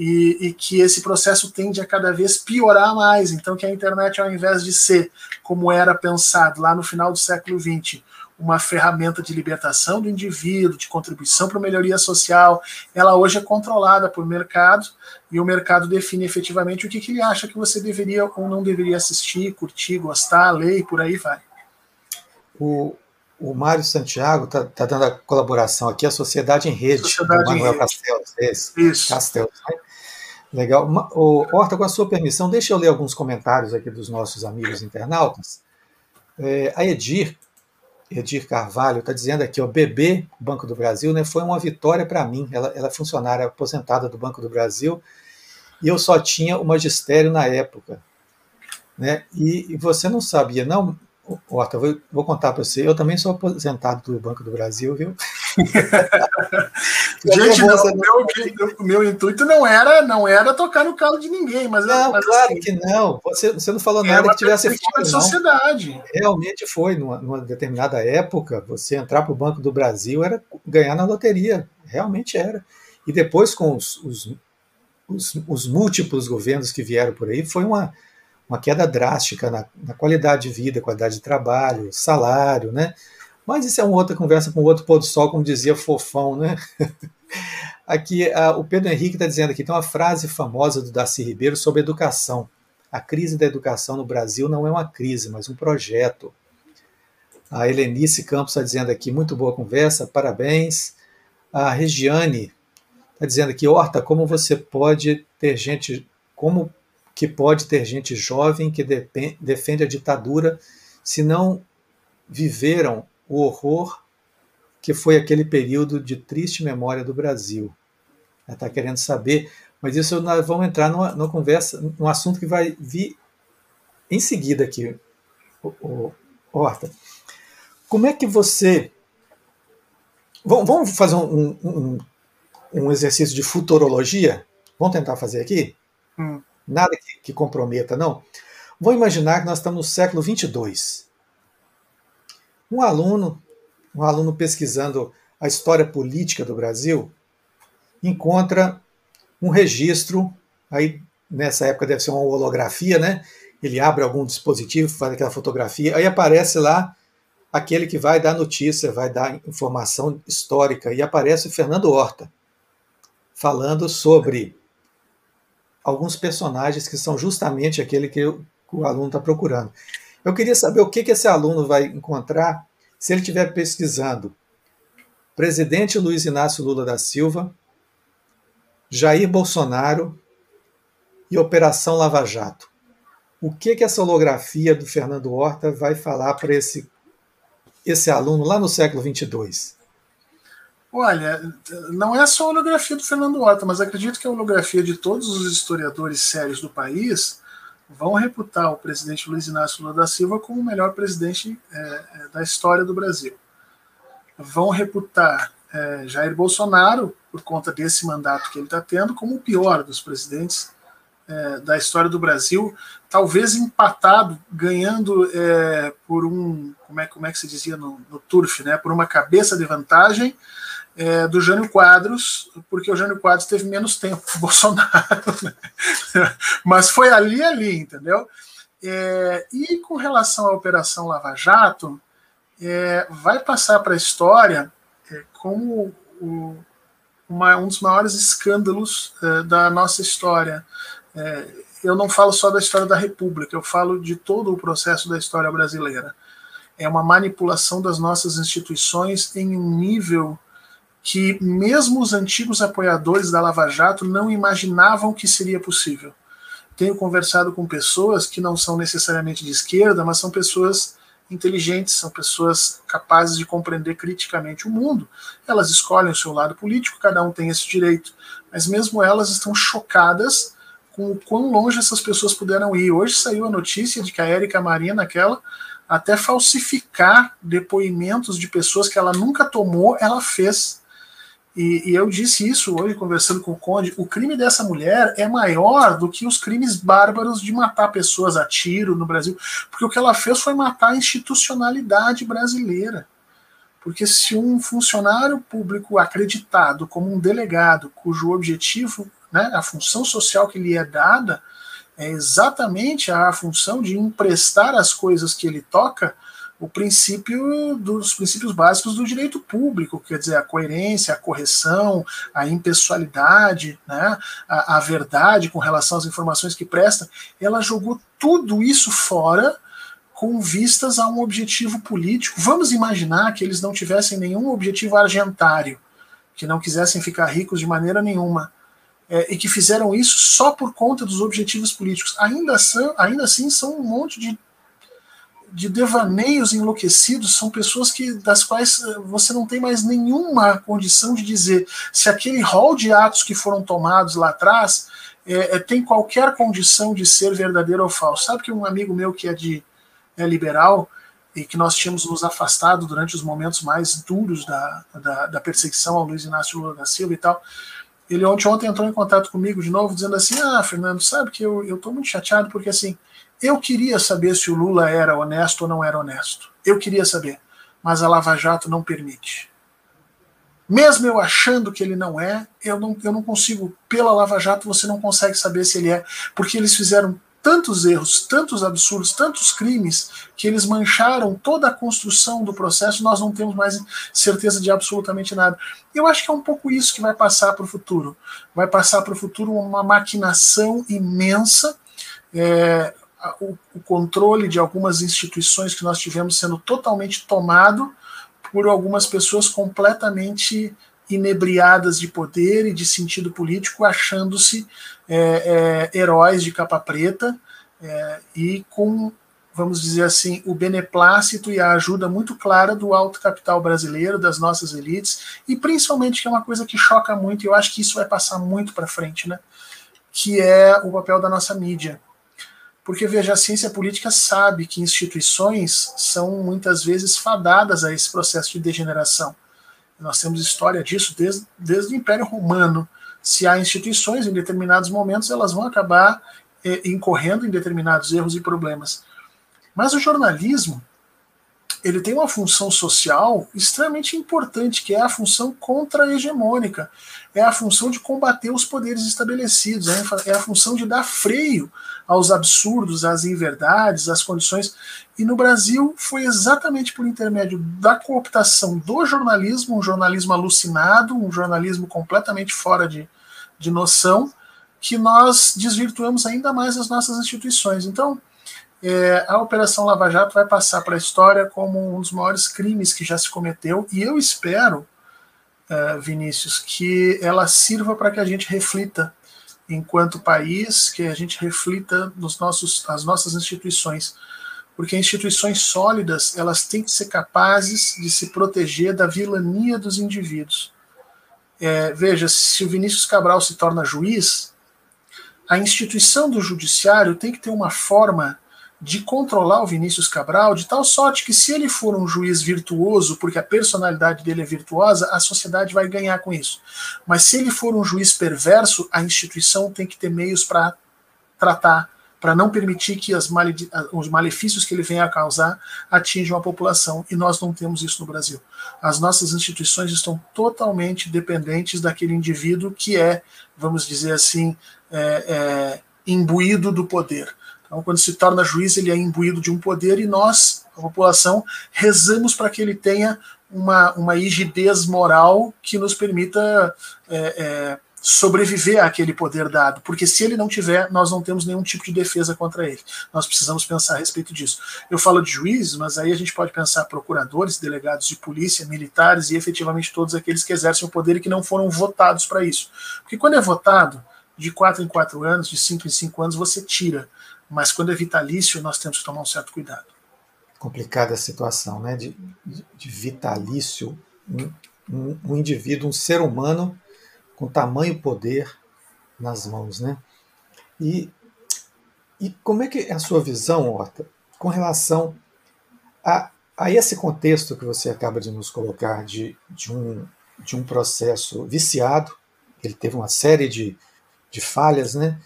E, e, que esse processo tende a cada vez piorar mais. Então, que a internet, ao invés de ser como era pensado lá no final do século XX, uma ferramenta de libertação do indivíduo, de contribuição para a melhoria social, ela hoje é controlada por mercado e o mercado define efetivamente o que, que ele acha que você deveria ou não deveria assistir, curtir, gostar, ler e por aí vai. O, o Mário Santiago está tá dando a colaboração aqui, a Sociedade em Rede, Sociedade do Manuel Castells. Esse. Isso. Castells, né? Legal. O, Horta, com a sua permissão, deixa eu ler alguns comentários aqui dos nossos amigos internautas. É, a Edir Edir Carvalho está dizendo aqui, o BB, Banco do Brasil, né, foi uma vitória para mim. Ela, ela é funcionária aposentada do Banco do Brasil e eu só tinha o magistério na época. Né? E, e você não sabia, não, Horta, vou, vou contar para você, eu também sou aposentado do Banco do Brasil, viu? Gente, não, o meu, o meu intuito não era, não era tocar no calo de ninguém, mas não, mas claro assim, que não. Você, você não falou nada que tivesse fora, de sociedade. Realmente foi numa, numa determinada época, você entrar para o Banco do Brasil era ganhar na loteria, realmente era. E depois com os, os, os, os múltiplos governos que vieram por aí, foi uma uma queda drástica na, na, qualidade de vida, qualidade de trabalho, salário, né? Mas isso é uma outra conversa com outro pôr do sol, como dizia Fofão, né? Aqui, a, o Pedro Henrique está dizendo aqui, tem uma frase famosa do Darcy Ribeiro sobre educação. A crise da educação no Brasil não é uma crise, mas um projeto. A Helenice Campos está dizendo aqui, muito boa conversa, parabéns. A Regiane está dizendo aqui, Horta, como você pode ter gente, como que pode ter gente jovem que defende a ditadura se não viveram o horror que foi aquele período de triste memória do Brasil. Está querendo saber, mas isso nós vamos entrar numa, numa, conversa, num assunto que vai vir em seguida aqui, o, o, Horta. Como é que você. Vamos fazer um, um, um exercício de futurologia? Vamos tentar fazer aqui? Hum nada que, que comprometa, não. Vou imaginar que nós estamos no século 22. Um aluno, um aluno pesquisando a história política do Brasil, encontra um registro, aí nessa época deve ser uma holografia, né? Ele abre algum dispositivo, faz aquela fotografia, aí aparece lá aquele que vai dar notícia, vai dar informação histórica, e aparece o Fernando Horta, falando sobre alguns personagens que são justamente aquele que, o aluno está procurando. Eu queria saber o que, que esse aluno vai encontrar se ele estiver pesquisando presidente Luiz Inácio Lula da Silva, Jair Bolsonaro e Operação Lava Jato. O que, que essa holografia do Fernando Horta vai falar para esse, esse aluno lá no século 22? Olha, não é só a holografia do Fernando Horta, mas acredito que a holografia de todos os historiadores sérios do país vão reputar o presidente Luiz Inácio Lula da Silva como o melhor presidente é, é da história do Brasil. Vão reputar é, Jair Bolsonaro, por conta desse mandato que ele está tendo, como o pior dos presidentes é, da história do Brasil, talvez empatado, ganhando é, por um, como é, como é que se dizia no, no turf, né, por uma cabeça de vantagem, é, do Jânio Quadros, porque o Jânio Quadros teve menos tempo que o Bolsonaro, né? mas foi ali ali, entendeu? É, e com relação à Operação Lava Jato, é, vai passar para a história é, como o, uma, um dos maiores escândalos é, da nossa história. É, eu não falo só da história da República, eu falo de todo o processo da história brasileira. é uma manipulação das nossas instituições em um nível que mesmo os antigos apoiadores da Lava Jato não imaginavam que seria possível. Tenho conversado com pessoas que não são necessariamente de esquerda, mas são pessoas inteligentes, são pessoas capazes de compreender criticamente o mundo. Elas escolhem o seu lado político, cada um tem esse direito, mas mesmo elas estão chocadas com o quão longe essas pessoas puderam ir. Hoje saiu a notícia de que a Érica Maria, naquela, até falsificar depoimentos de pessoas que ela nunca tomou, ela fez. E, e, eu disse isso hoje, conversando com o Conde: o crime dessa mulher é maior do que os crimes bárbaros de matar pessoas a tiro no Brasil, porque o que ela fez foi matar a institucionalidade brasileira. Porque se um funcionário público acreditado como um delegado, cujo objetivo, né, a função social que lhe é dada, é exatamente a função de emprestar as coisas que ele toca o princípio dos princípios básicos do direito público, quer dizer, a coerência, a correção, a impessoalidade, né, a, a verdade com relação às informações que presta, ela jogou tudo isso fora com vistas a um objetivo político. Vamos imaginar que eles não tivessem nenhum objetivo argentário, que não quisessem ficar ricos de maneira nenhuma. É, e que fizeram isso só por conta dos objetivos políticos. Ainda, são, ainda assim, são um monte de de devaneios enlouquecidos são pessoas que das quais eh, você não tem mais nenhuma condição de dizer se aquele rol de atos que foram tomados lá atrás é, tem qualquer condição de ser verdadeiro ou falso. Sabe que um amigo meu que é de é liberal e que nós tínhamos nos afastado durante os momentos mais duros da, da, da perseguição ao Luiz Inácio Lula da Silva e tal, ele ontem, ontem entrou em contato comigo de novo dizendo assim, ah, Fernando, sabe que eu estou muito chateado porque assim eu queria saber se o Lula era honesto ou não era honesto. Eu queria saber. Mas a Lava Jato não permite. Mesmo eu achando que ele não é, eu não, eu não consigo. Pela Lava Jato você não consegue saber se ele é, porque eles fizeram tantos erros, tantos absurdos, tantos crimes, que eles mancharam toda a construção do processo, nós não temos mais certeza de absolutamente nada. Eu acho que é um pouco isso que vai passar para o futuro. Vai passar para o futuro uma maquinação imensa. É, o, o controle de algumas instituições que nós tivemos sendo totalmente tomado por algumas pessoas completamente inebriadas de poder e de sentido político, achando-se é, é, heróis de capa preta é, e com, vamos dizer assim, o beneplácito e a ajuda muito clara do alto capital brasileiro, das nossas elites, e principalmente, que é uma coisa que choca muito, e eu acho que isso vai passar muito para frente, né? que é o papel da nossa mídia. Porque, veja, a ciência política sabe que instituições são muitas vezes fadadas a esse processo de degeneração. Nós temos história disso desde, desde o Império Romano. Se há instituições, em determinados momentos, elas vão acabar eh, incorrendo em determinados erros e problemas. Mas o jornalismo, ele tem uma função social extremamente importante, que é a função contra-hegemônica, é a função de combater os poderes estabelecidos, é a função de dar freio aos absurdos, às inverdades, às condições. E no Brasil foi exatamente por intermédio da cooptação do jornalismo, um jornalismo alucinado, um jornalismo completamente fora de, de noção, que nós desvirtuamos ainda mais as nossas instituições. Então, é, a Operação Lava Jato vai passar para a história como um dos maiores crimes que já se cometeu, e eu espero, é, Vinícius, que ela sirva para que a gente reflita enquanto país, que a gente reflita nos nossos, as nossas instituições, porque instituições sólidas elas têm que ser capazes de se proteger da vilania dos indivíduos. É, veja, se o Vinícius Cabral se torna juiz, a instituição do judiciário tem que ter uma forma de controlar o Vinícius Cabral de tal sorte que se ele for um juiz virtuoso, porque a personalidade dele é virtuosa, a sociedade vai ganhar com isso. Mas se ele for um juiz perverso, a instituição tem que ter meios para tratar, para não permitir que male, os malefícios que ele venha a causar atinjam a população. E nós não temos isso no Brasil. As nossas instituições estão totalmente dependentes daquele indivíduo que é, vamos dizer assim, é, é, imbuído do poder. Então, quando se torna juiz, ele é imbuído de um poder e nós, a população, rezamos para que ele tenha uma, uma rigidez moral que nos permita é, é, sobreviver àquele poder dado, porque se ele não tiver, nós não temos nenhum tipo de defesa contra ele. Nós precisamos pensar a respeito disso. Eu falo de juízes, mas aí a gente pode pensar procuradores, delegados de polícia, militares e efetivamente todos aqueles que exercem o poder e que não foram votados para isso. Porque quando é votado, de quatro em quatro anos, de cinco em cinco anos, você tira. Mas quando é vitalício, nós temos que tomar um certo cuidado. Complicada a situação, né? De, de vitalício, um, um, um indivíduo, um ser humano com tamanho poder nas mãos, né? E, e como é que é a sua visão, Horta, com relação a, a esse contexto que você acaba de nos colocar de, de, um, de um processo viciado, ele teve uma série de, de falhas, né?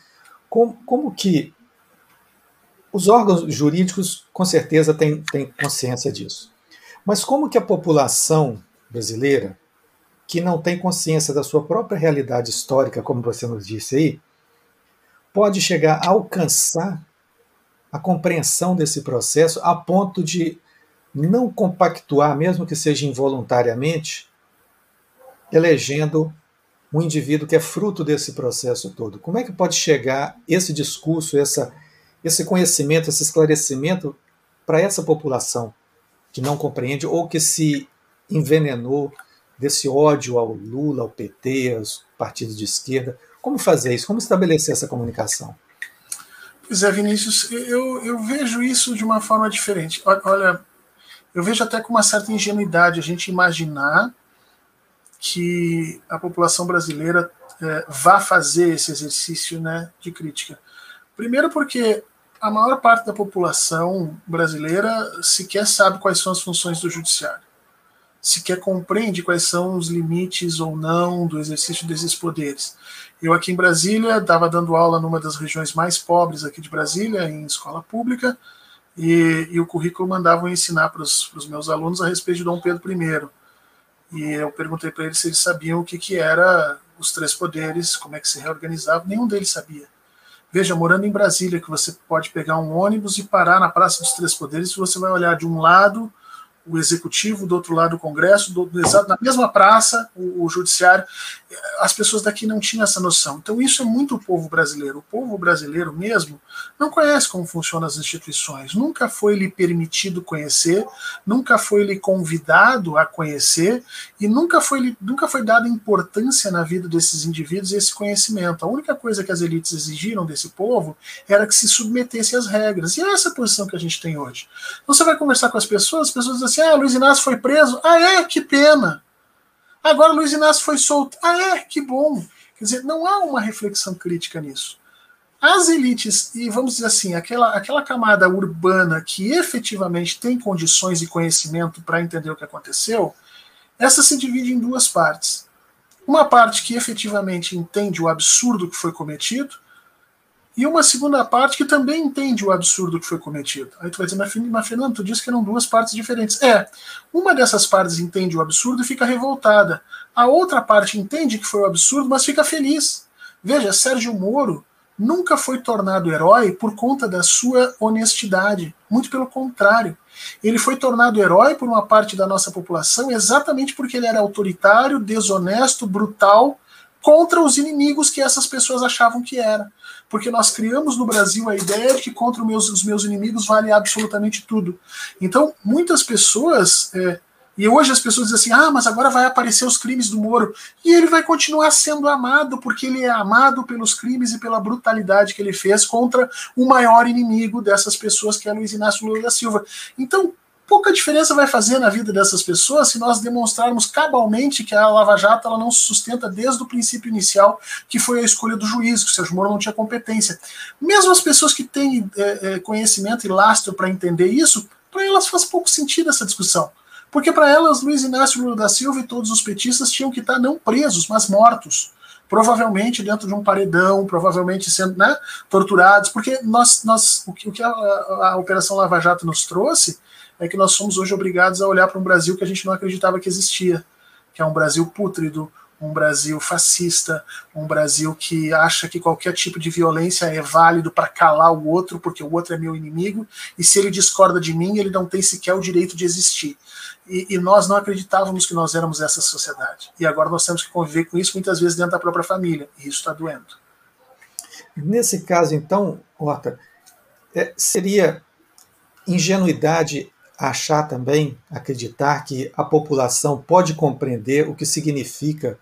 Como, como que os órgãos jurídicos com certeza têm, têm consciência disso. Mas como que a população brasileira que não tem consciência da sua própria realidade histórica, como você nos disse aí, pode chegar a alcançar a compreensão desse processo a ponto de não compactuar, mesmo que seja involuntariamente, elegendo um indivíduo que é fruto desse processo todo. Como é que pode chegar esse discurso, essa, esse conhecimento, esse esclarecimento para essa população que não compreende ou que se envenenou desse ódio ao Lula, ao PT, aos partidos de esquerda. Como fazer isso? Como estabelecer essa comunicação? Pois é, Vinícius, eu, eu vejo isso de uma forma diferente. Olha, eu vejo até com uma certa ingenuidade a gente imaginar que a população brasileira é, vá fazer esse exercício né, de crítica. Primeiro, porque a maior parte da população brasileira sequer sabe quais são as funções do judiciário sequer compreende quais são os limites ou não do exercício desses poderes. Eu aqui em Brasília estava dando aula numa das regiões mais pobres aqui de Brasília, em escola pública, e, e o currículo mandava ensinar para os meus alunos a respeito de Dom Pedro I. E eu perguntei para eles se eles sabiam o que, que era os três poderes, como é que se reorganizava. Nenhum deles sabia. Veja, morando em Brasília, que você pode pegar um ônibus e parar na Praça dos Três Poderes, você vai olhar de um lado o executivo, do outro lado o Congresso, do, na mesma praça o, o, judiciário. As pessoas daqui não tinham essa noção. Então isso é muito o povo brasileiro. O povo brasileiro mesmo não conhece como funcionam as instituições. Nunca foi lhe permitido conhecer, nunca foi lhe convidado a conhecer e nunca foi nunca foi dada importância na vida desses indivíduos esse conhecimento. A única coisa que as elites exigiram desse povo era que se submetesse às regras. E é essa posição que a gente tem hoje. Então você vai conversar com as pessoas, as pessoas assim: ah, Luiz Inácio foi preso. Ah, é? Que pena. Agora Luiz Inácio foi solto. Ah, é? Que bom. Quer dizer, não há uma reflexão crítica nisso. As elites, e vamos dizer assim, aquela, aquela camada urbana que efetivamente tem condições e conhecimento para entender o que aconteceu, essa se divide em duas partes. Uma parte que efetivamente entende o absurdo que foi cometido, e uma segunda parte que também entende o absurdo que foi cometido. Aí tu vai dizer, mas Fernando, tu disse que eram duas partes diferentes. É, uma dessas partes entende o absurdo e fica revoltada. A outra parte entende que foi o absurdo, mas fica feliz. Veja, Sérgio Moro nunca foi tornado herói por conta da sua honestidade. Muito pelo contrário. Ele foi tornado herói por uma parte da nossa população exatamente porque ele era autoritário, desonesto, brutal contra os inimigos que essas pessoas achavam que era porque nós criamos no Brasil a ideia de que contra os meus, os meus inimigos vale absolutamente tudo. Então, muitas pessoas. É, e hoje as pessoas dizem assim: ah, mas agora vai aparecer os crimes do Moro. E ele vai continuar sendo amado, porque ele é amado pelos crimes e pela brutalidade que ele fez contra o maior inimigo dessas pessoas, que é Luiz Inácio Lula da Silva. Então, pouca diferença vai fazer na vida dessas pessoas se nós demonstrarmos cabalmente que a Lava Jato ela não se sustenta desde o princípio inicial, que foi a escolha do juiz, que o Sérgio Moro não tinha competência. Mesmo as pessoas que têm é, é, conhecimento e lastro para entender isso, para elas faz pouco sentido essa discussão. Porque para elas, Luiz Inácio Lula da Silva e todos os petistas tinham que estar não presos, mas mortos provavelmente dentro de um paredão, provavelmente sendo né, torturados, porque nós, nós o que, o que a, a, a, Operação Lava Jato nos trouxe é que nós somos hoje obrigados a olhar para um Brasil que a gente não acreditava que existia, que é um Brasil pútrido, um Brasil fascista, um Brasil que acha que qualquer tipo de violência é válido para calar o outro, porque o outro é meu inimigo, e se ele discorda de mim, ele não tem sequer o direito de existir. E, e, nós não acreditávamos que nós éramos essa sociedade. E agora nós temos que conviver com isso muitas vezes dentro da própria família, e isso está doendo. Nesse caso, então, Horta, é, seria ingenuidade achar também, acreditar que a população pode compreender o que significa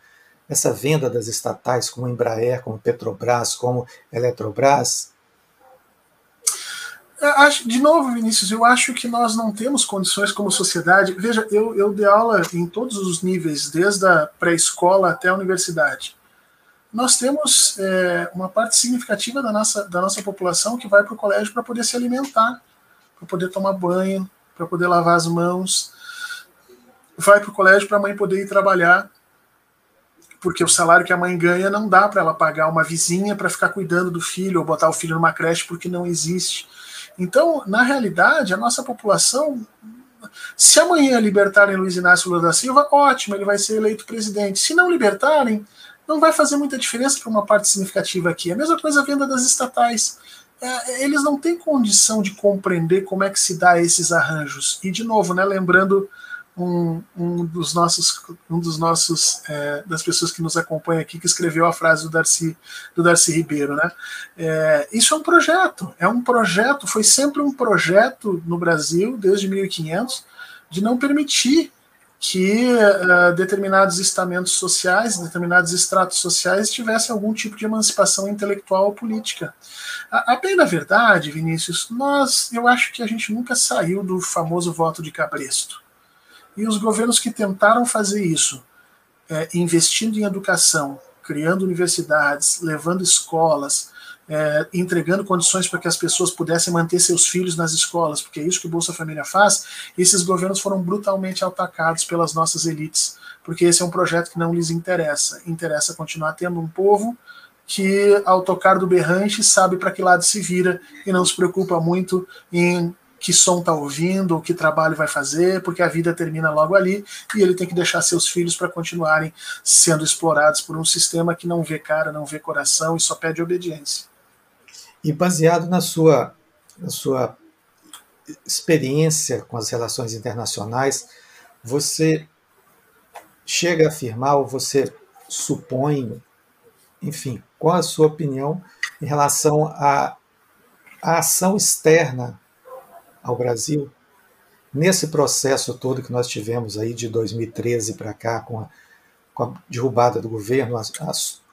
essa venda das estatais como Embraer, como Petrobras, como Eletrobras? De novo, Vinícius, eu acho que nós não temos condições como sociedade. Veja, eu, eu dei aula em todos os níveis, desde a pré-escola até a universidade. Nós temos é, uma parte significativa da nossa, da nossa população que vai para o colégio para poder se alimentar, para poder tomar banho, para poder lavar as mãos. Vai para o colégio para a mãe poder ir trabalhar porque o salário que a mãe ganha não dá para ela pagar uma vizinha para ficar cuidando do filho ou botar o filho numa creche porque não existe. Então, na realidade, a nossa população, se amanhã libertarem Luiz Inácio Lula da Silva, ótimo, ele vai ser eleito presidente. Se não libertarem, não vai fazer muita diferença para uma parte significativa aqui. A mesma coisa a venda das estatais. É, eles não têm condição de compreender como é que se dá esses arranjos. E, de novo, né, lembrando um, um dos nossos, um dos nossos é, das pessoas que nos acompanha aqui que escreveu a frase do Darcy, do Darcy Ribeiro, né? É, isso é um projeto, é um projeto, foi sempre um projeto no Brasil desde 1500 de não permitir que uh, determinados estamentos sociais, determinados estratos sociais tivessem algum tipo de emancipação intelectual ou política. A, a bem da verdade, Vinícius, nós, eu acho que a gente nunca saiu do famoso voto de cabresto. E os governos que tentaram fazer isso, é, investindo em educação, criando universidades, levando escolas, é, entregando condições para que as pessoas pudessem manter seus filhos nas escolas, porque é isso que o Bolsa Família faz, esses governos foram brutalmente atacados pelas nossas elites, porque esse é um projeto que não lhes interessa. Interessa continuar tendo um povo que, ao tocar do berrante, sabe para que lado se vira e não se preocupa muito em que som está ouvindo, ou que trabalho vai fazer, porque a vida termina logo ali e ele tem que deixar seus filhos para continuarem sendo explorados por um sistema que não vê cara, não vê coração e só pede obediência. E baseado na sua, na sua experiência com as relações internacionais, você chega a afirmar ou você supõe, enfim, qual a sua opinião em relação à, à ação externa ao Brasil, nesse processo todo que nós tivemos aí de 2013 para cá, com a, com a, derrubada do governo, a,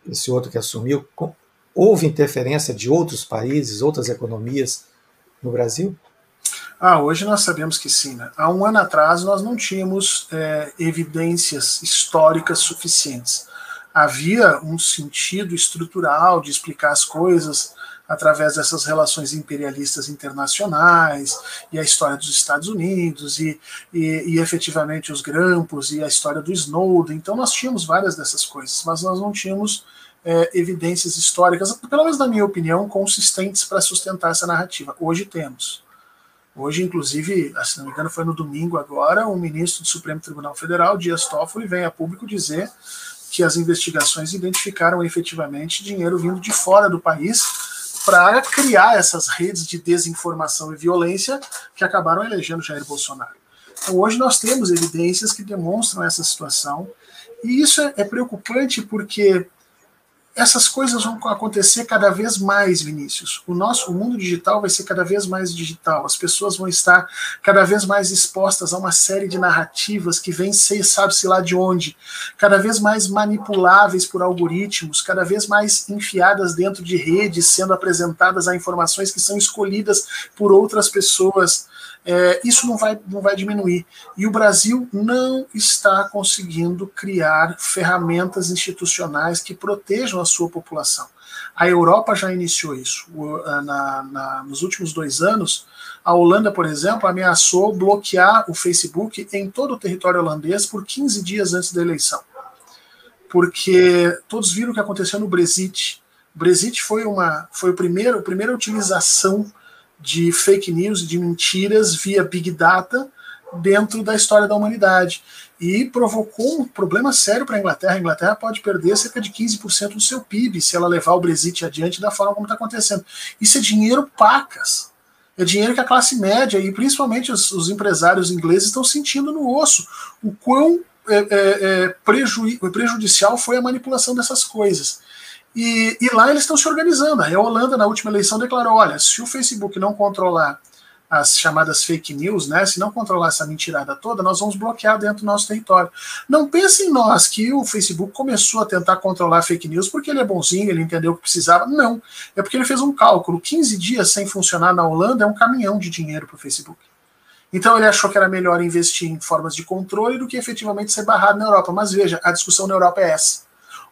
esse outro que assumiu, com, houve interferência de outros países, outras economias no Brasil? Ah, hoje nós sabemos que sim. Né? Há um ano atrás nós não tínhamos é, evidências históricas suficientes. Havia um sentido estrutural de explicar as coisas através dessas relações imperialistas internacionais e a história dos Estados Unidos e, e, e, efetivamente os grampos e a história do Snowden. Então nós tínhamos várias dessas coisas, mas nós não tínhamos é, evidências históricas, pelo menos na minha opinião, consistentes para sustentar essa narrativa. Hoje temos. Hoje, inclusive, ah, se não me engano, foi no domingo agora, o ministro do Supremo Tribunal Federal, Dias Toffoli, vem a público dizer que as investigações identificaram efetivamente dinheiro vindo de fora do país para criar essas redes de desinformação e violência que acabaram elegendo Jair Bolsonaro. Então, hoje nós temos evidências que demonstram essa situação, e isso é, é preocupante porque essas coisas vão acontecer cada vez mais, Vinícius. O nosso o mundo digital vai ser cada vez mais digital. As pessoas vão estar cada vez mais expostas a uma série de narrativas que vêm, sabe-se lá de onde, cada vez mais manipuláveis por algoritmos, cada vez mais enfiadas dentro de redes, sendo apresentadas a informações que são escolhidas por outras pessoas é, isso não vai, não vai diminuir. E o Brasil não está conseguindo criar ferramentas institucionais que protejam a sua população. A Europa já iniciou isso. Na, na, nos últimos dois anos, a Holanda, por exemplo, ameaçou bloquear o Facebook em todo o território holandês por 15 dias antes da eleição. Porque todos viram o que aconteceu no Brexit. O Brexit foi, uma, foi o primeiro, a primeira utilização de fake news e de mentiras via Big Data dentro da história da humanidade e provocou um problema sério para a Inglaterra. A Inglaterra pode perder cerca de 15% do seu PIB se ela levar o Brexit adiante da forma como está acontecendo. Isso é dinheiro pacas. É dinheiro que a classe média e principalmente os, os empresários ingleses estão sentindo no osso. O quão é, é, é preju prejudicial foi a manipulação dessas coisas. E, e lá eles estão se organizando. A Holanda, na última eleição, declarou: olha, se o Facebook não controlar as chamadas fake news, né? Se não controlar essa mentirada toda, nós vamos bloquear dentro do nosso território. Não pense em nós que o Facebook começou a tentar controlar fake news porque ele é bonzinho, ele entendeu o que precisava. Não. É porque ele fez um cálculo. 15 dias sem funcionar na Holanda é um caminhão de dinheiro para o Facebook. Então ele achou que era melhor investir em formas de controle do que efetivamente ser barrado na Europa. Mas veja, a discussão na Europa é essa.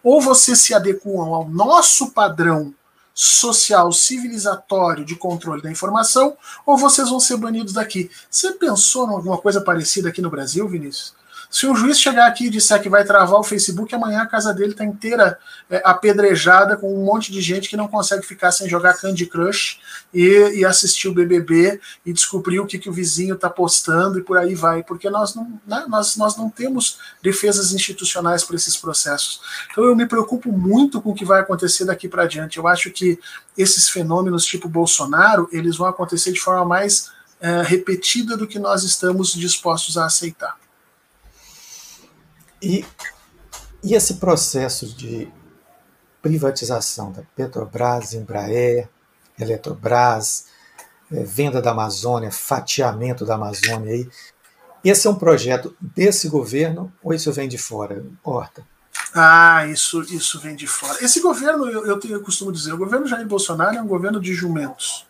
Ou vocês se adequam ao nosso padrão social, civilizatório de controle da informação, ou vocês vão ser banidos daqui. Você pensou em alguma coisa parecida aqui no Brasil, Vinícius? Se um juiz chegar aqui e disser que vai travar o Facebook, amanhã a casa dele está inteira é, apedrejada com um monte de gente que não consegue ficar sem jogar Candy Crush e, e assistir o BBB e descobrir o que, que o vizinho está postando e por aí vai, porque nós não, né, nós, nós não temos defesas institucionais para esses processos. Então eu me preocupo muito com o que vai acontecer daqui para diante. Eu acho que esses fenômenos tipo Bolsonaro, eles vão acontecer de forma mais é, repetida do que nós estamos dispostos a aceitar. E, e esse processo de privatização da Petrobras, Embraer, Eletrobras, é, venda da Amazônia, fatiamento da Amazônia aí. Esse é um projeto desse governo ou isso vem de fora, Horta? Ah, isso, isso vem de fora. Esse governo, eu, eu, eu costumo dizer, o governo Jair Bolsonaro é um governo de jumentos.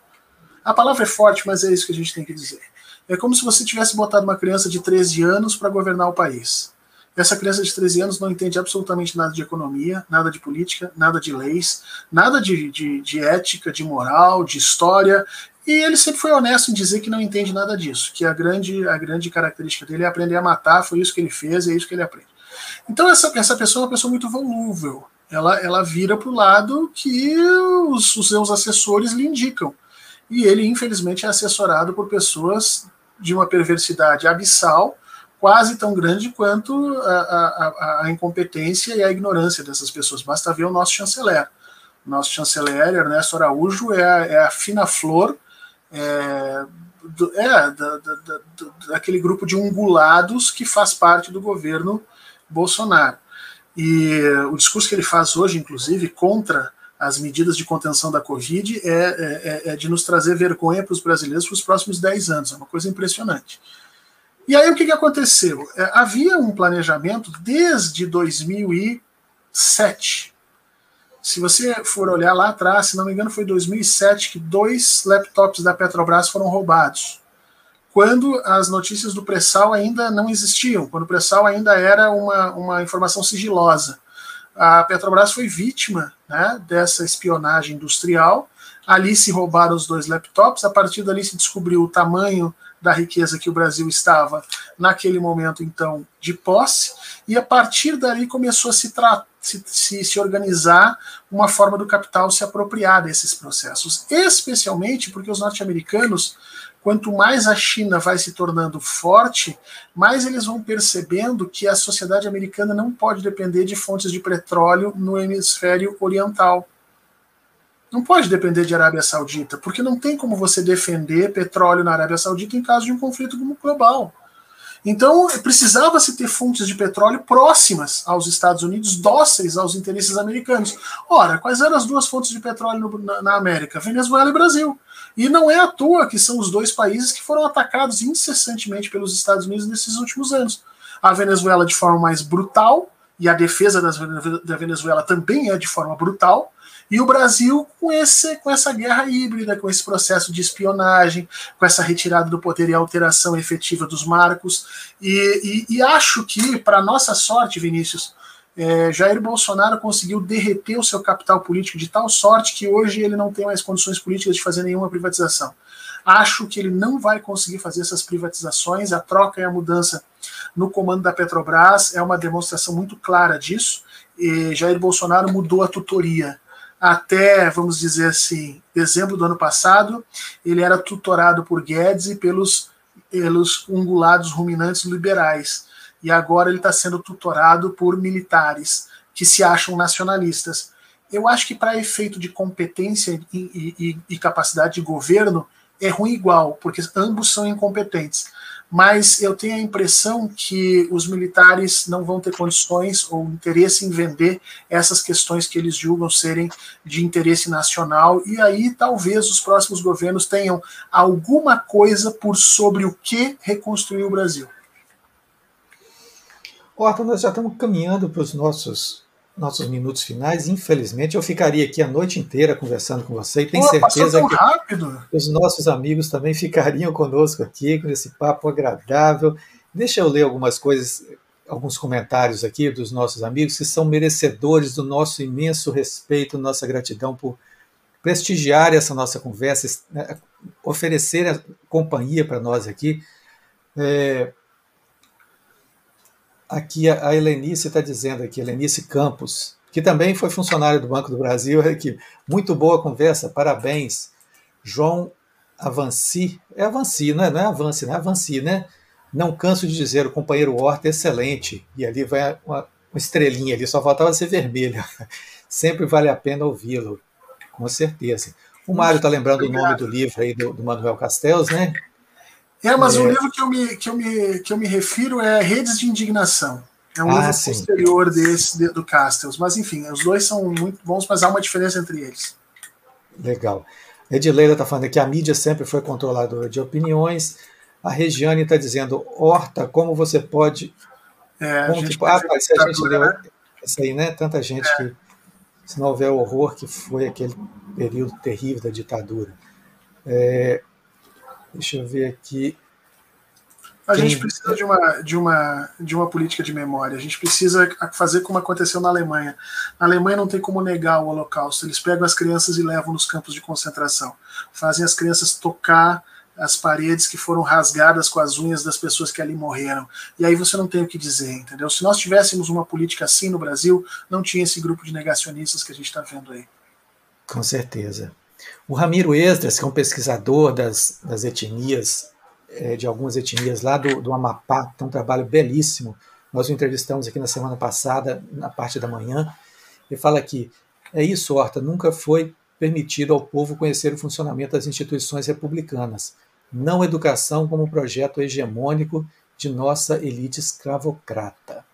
A palavra é forte, mas é isso que a gente tem que dizer. É como se você tivesse botado uma criança de 13 anos para governar o país. Essa criança de 13 anos não entende absolutamente nada de economia, nada de política, nada de leis, nada de, de, de ética, de moral, de história. E ele sempre foi honesto em dizer que não entende nada disso, que a grande, a grande característica dele é aprender a matar, foi isso que ele fez e é isso que ele aprende. Então essa, essa pessoa é uma pessoa muito volúvel. Ela, ela vira para o lado que os, os seus assessores lhe indicam. E ele, infelizmente, é assessorado por pessoas de uma perversidade abissal quase tão grande quanto a, a, a, incompetência e a ignorância dessas pessoas. Basta ver o nosso chanceler. Nosso chanceler, Ernesto Araújo, é a, é a fina flor é, do, é da, da, da, daquele grupo de ungulados que faz parte do governo Bolsonaro. E o discurso que ele faz hoje, inclusive, contra as medidas de contenção da Covid é, é, é de nos trazer vergonha para os brasileiros para os próximos 10 anos. É uma coisa impressionante. E aí o que, que aconteceu? É, havia um planejamento desde 2007. Se você for olhar lá atrás, se não me engano, foi 2007 que dois laptops da Petrobras foram roubados. Quando as notícias do pré-sal ainda não existiam, quando o pré-sal ainda era uma, uma informação sigilosa. A Petrobras foi vítima né, dessa espionagem industrial. Ali se roubaram os dois laptops, a partir dali se descobriu o tamanho da riqueza que o Brasil estava naquele momento, então, de posse, e a partir dali começou a se, se, se, se organizar uma forma do capital se apropriar desses processos, especialmente porque os norte-americanos, quanto mais a China vai se tornando forte, mais eles vão percebendo que a sociedade americana não pode depender de fontes de petróleo no hemisfério oriental não pode depender de Arábia Saudita, porque não tem como você defender petróleo na Arábia Saudita em caso de um conflito global. Então, precisava-se ter fontes de petróleo próximas aos Estados Unidos, dóceis aos interesses americanos. Ora, quais eram as duas fontes de petróleo no, na, na, América? Venezuela e Brasil. E não é à toa que são os dois países que foram atacados incessantemente pelos Estados Unidos nesses últimos anos. A Venezuela de forma mais brutal, e a defesa das, da Venezuela também é de forma brutal, e o Brasil com, esse, com essa guerra híbrida, com esse processo de espionagem, com essa retirada do poder e alteração efetiva dos marcos. E, e, e acho que, para nossa sorte, Vinícius, é, Jair Bolsonaro conseguiu derreter o seu capital político de tal sorte que hoje ele não tem mais condições políticas de fazer nenhuma privatização. Acho que ele não vai conseguir fazer essas privatizações. A troca e a mudança no comando da Petrobras é uma demonstração muito clara disso. E Jair Bolsonaro mudou a tutoria até, vamos dizer assim, dezembro do ano passado, ele era tutorado por Guedes e pelos pelos ungulados ruminantes liberais. E agora ele está sendo tutorado por militares que se acham nacionalistas. Eu acho que para efeito de competência e, e, e capacidade de governo é ruim igual, porque ambos são incompetentes mas eu tenho a impressão que os militares não vão ter condições ou interesse em vender essas questões que eles julgam serem de interesse nacional, e aí talvez os próximos governos tenham alguma coisa por sobre o que reconstruir o Brasil. Otto, nós já estamos caminhando para os nossos nossos minutos finais. Infelizmente, eu ficaria aqui a noite inteira conversando com você e tenho Pô, certeza que rápido. os nossos amigos também ficariam conosco aqui com esse papo agradável. Deixa eu ler algumas coisas, alguns comentários aqui dos nossos amigos que são merecedores do nosso imenso respeito, nossa gratidão por prestigiar essa nossa conversa, né, oferecer companhia para nós aqui. É, Aqui a Helenice está dizendo aqui, Helenice Campos, que também foi funcionário do Banco do Brasil, aqui. Muito boa conversa, parabéns. João Avanci, é Avanci, não é, não é Avance, não é Avanci, né? Não canso de dizer, o companheiro Horta é excelente. E ali vai uma, uma estrelinha ali, só faltava ser vermelha. Sempre vale a pena ouvi-lo, com certeza. O Mário está lembrando o nome do livro aí do, do Manuel Castells, né? É, mas é. o livro que eu, me, que, eu me, que eu me refiro é Redes de Indignação. É um ah, livro sim. posterior desse, de, do Castells. Mas, enfim, os dois são muito bons, mas há uma diferença entre eles. Legal. Edileira está falando que a mídia sempre foi controladora de opiniões. A Regiane está dizendo, Horta, como você pode. É, como que... Ah, tá, se a gente leu né? isso aí, né? Tanta gente é. que. Se não houver o horror que foi aquele período terrível da ditadura. É, Deixa eu ver aqui. A Quem... gente precisa de uma, de, uma, de uma política de memória. A gente precisa fazer como aconteceu na Alemanha. Na Alemanha não tem como negar o Holocausto. Eles pegam as crianças e levam nos campos de concentração. Fazem as crianças tocar as paredes que foram rasgadas com as unhas das pessoas que ali morreram. E aí você não tem o que dizer, entendeu? Se nós tivéssemos uma política assim no Brasil, não tinha esse grupo de negacionistas que a gente está vendo aí. Com certeza. O Ramiro Esdras, que é um pesquisador das, das etnias, é, de algumas etnias lá do, do Amapá, tem um trabalho belíssimo. Nós o entrevistamos aqui na semana passada, na parte da manhã. Ele fala que é isso, Horta, nunca foi permitido ao povo conhecer o funcionamento das instituições republicanas, não educação como projeto hegemônico de nossa elite escravocrata.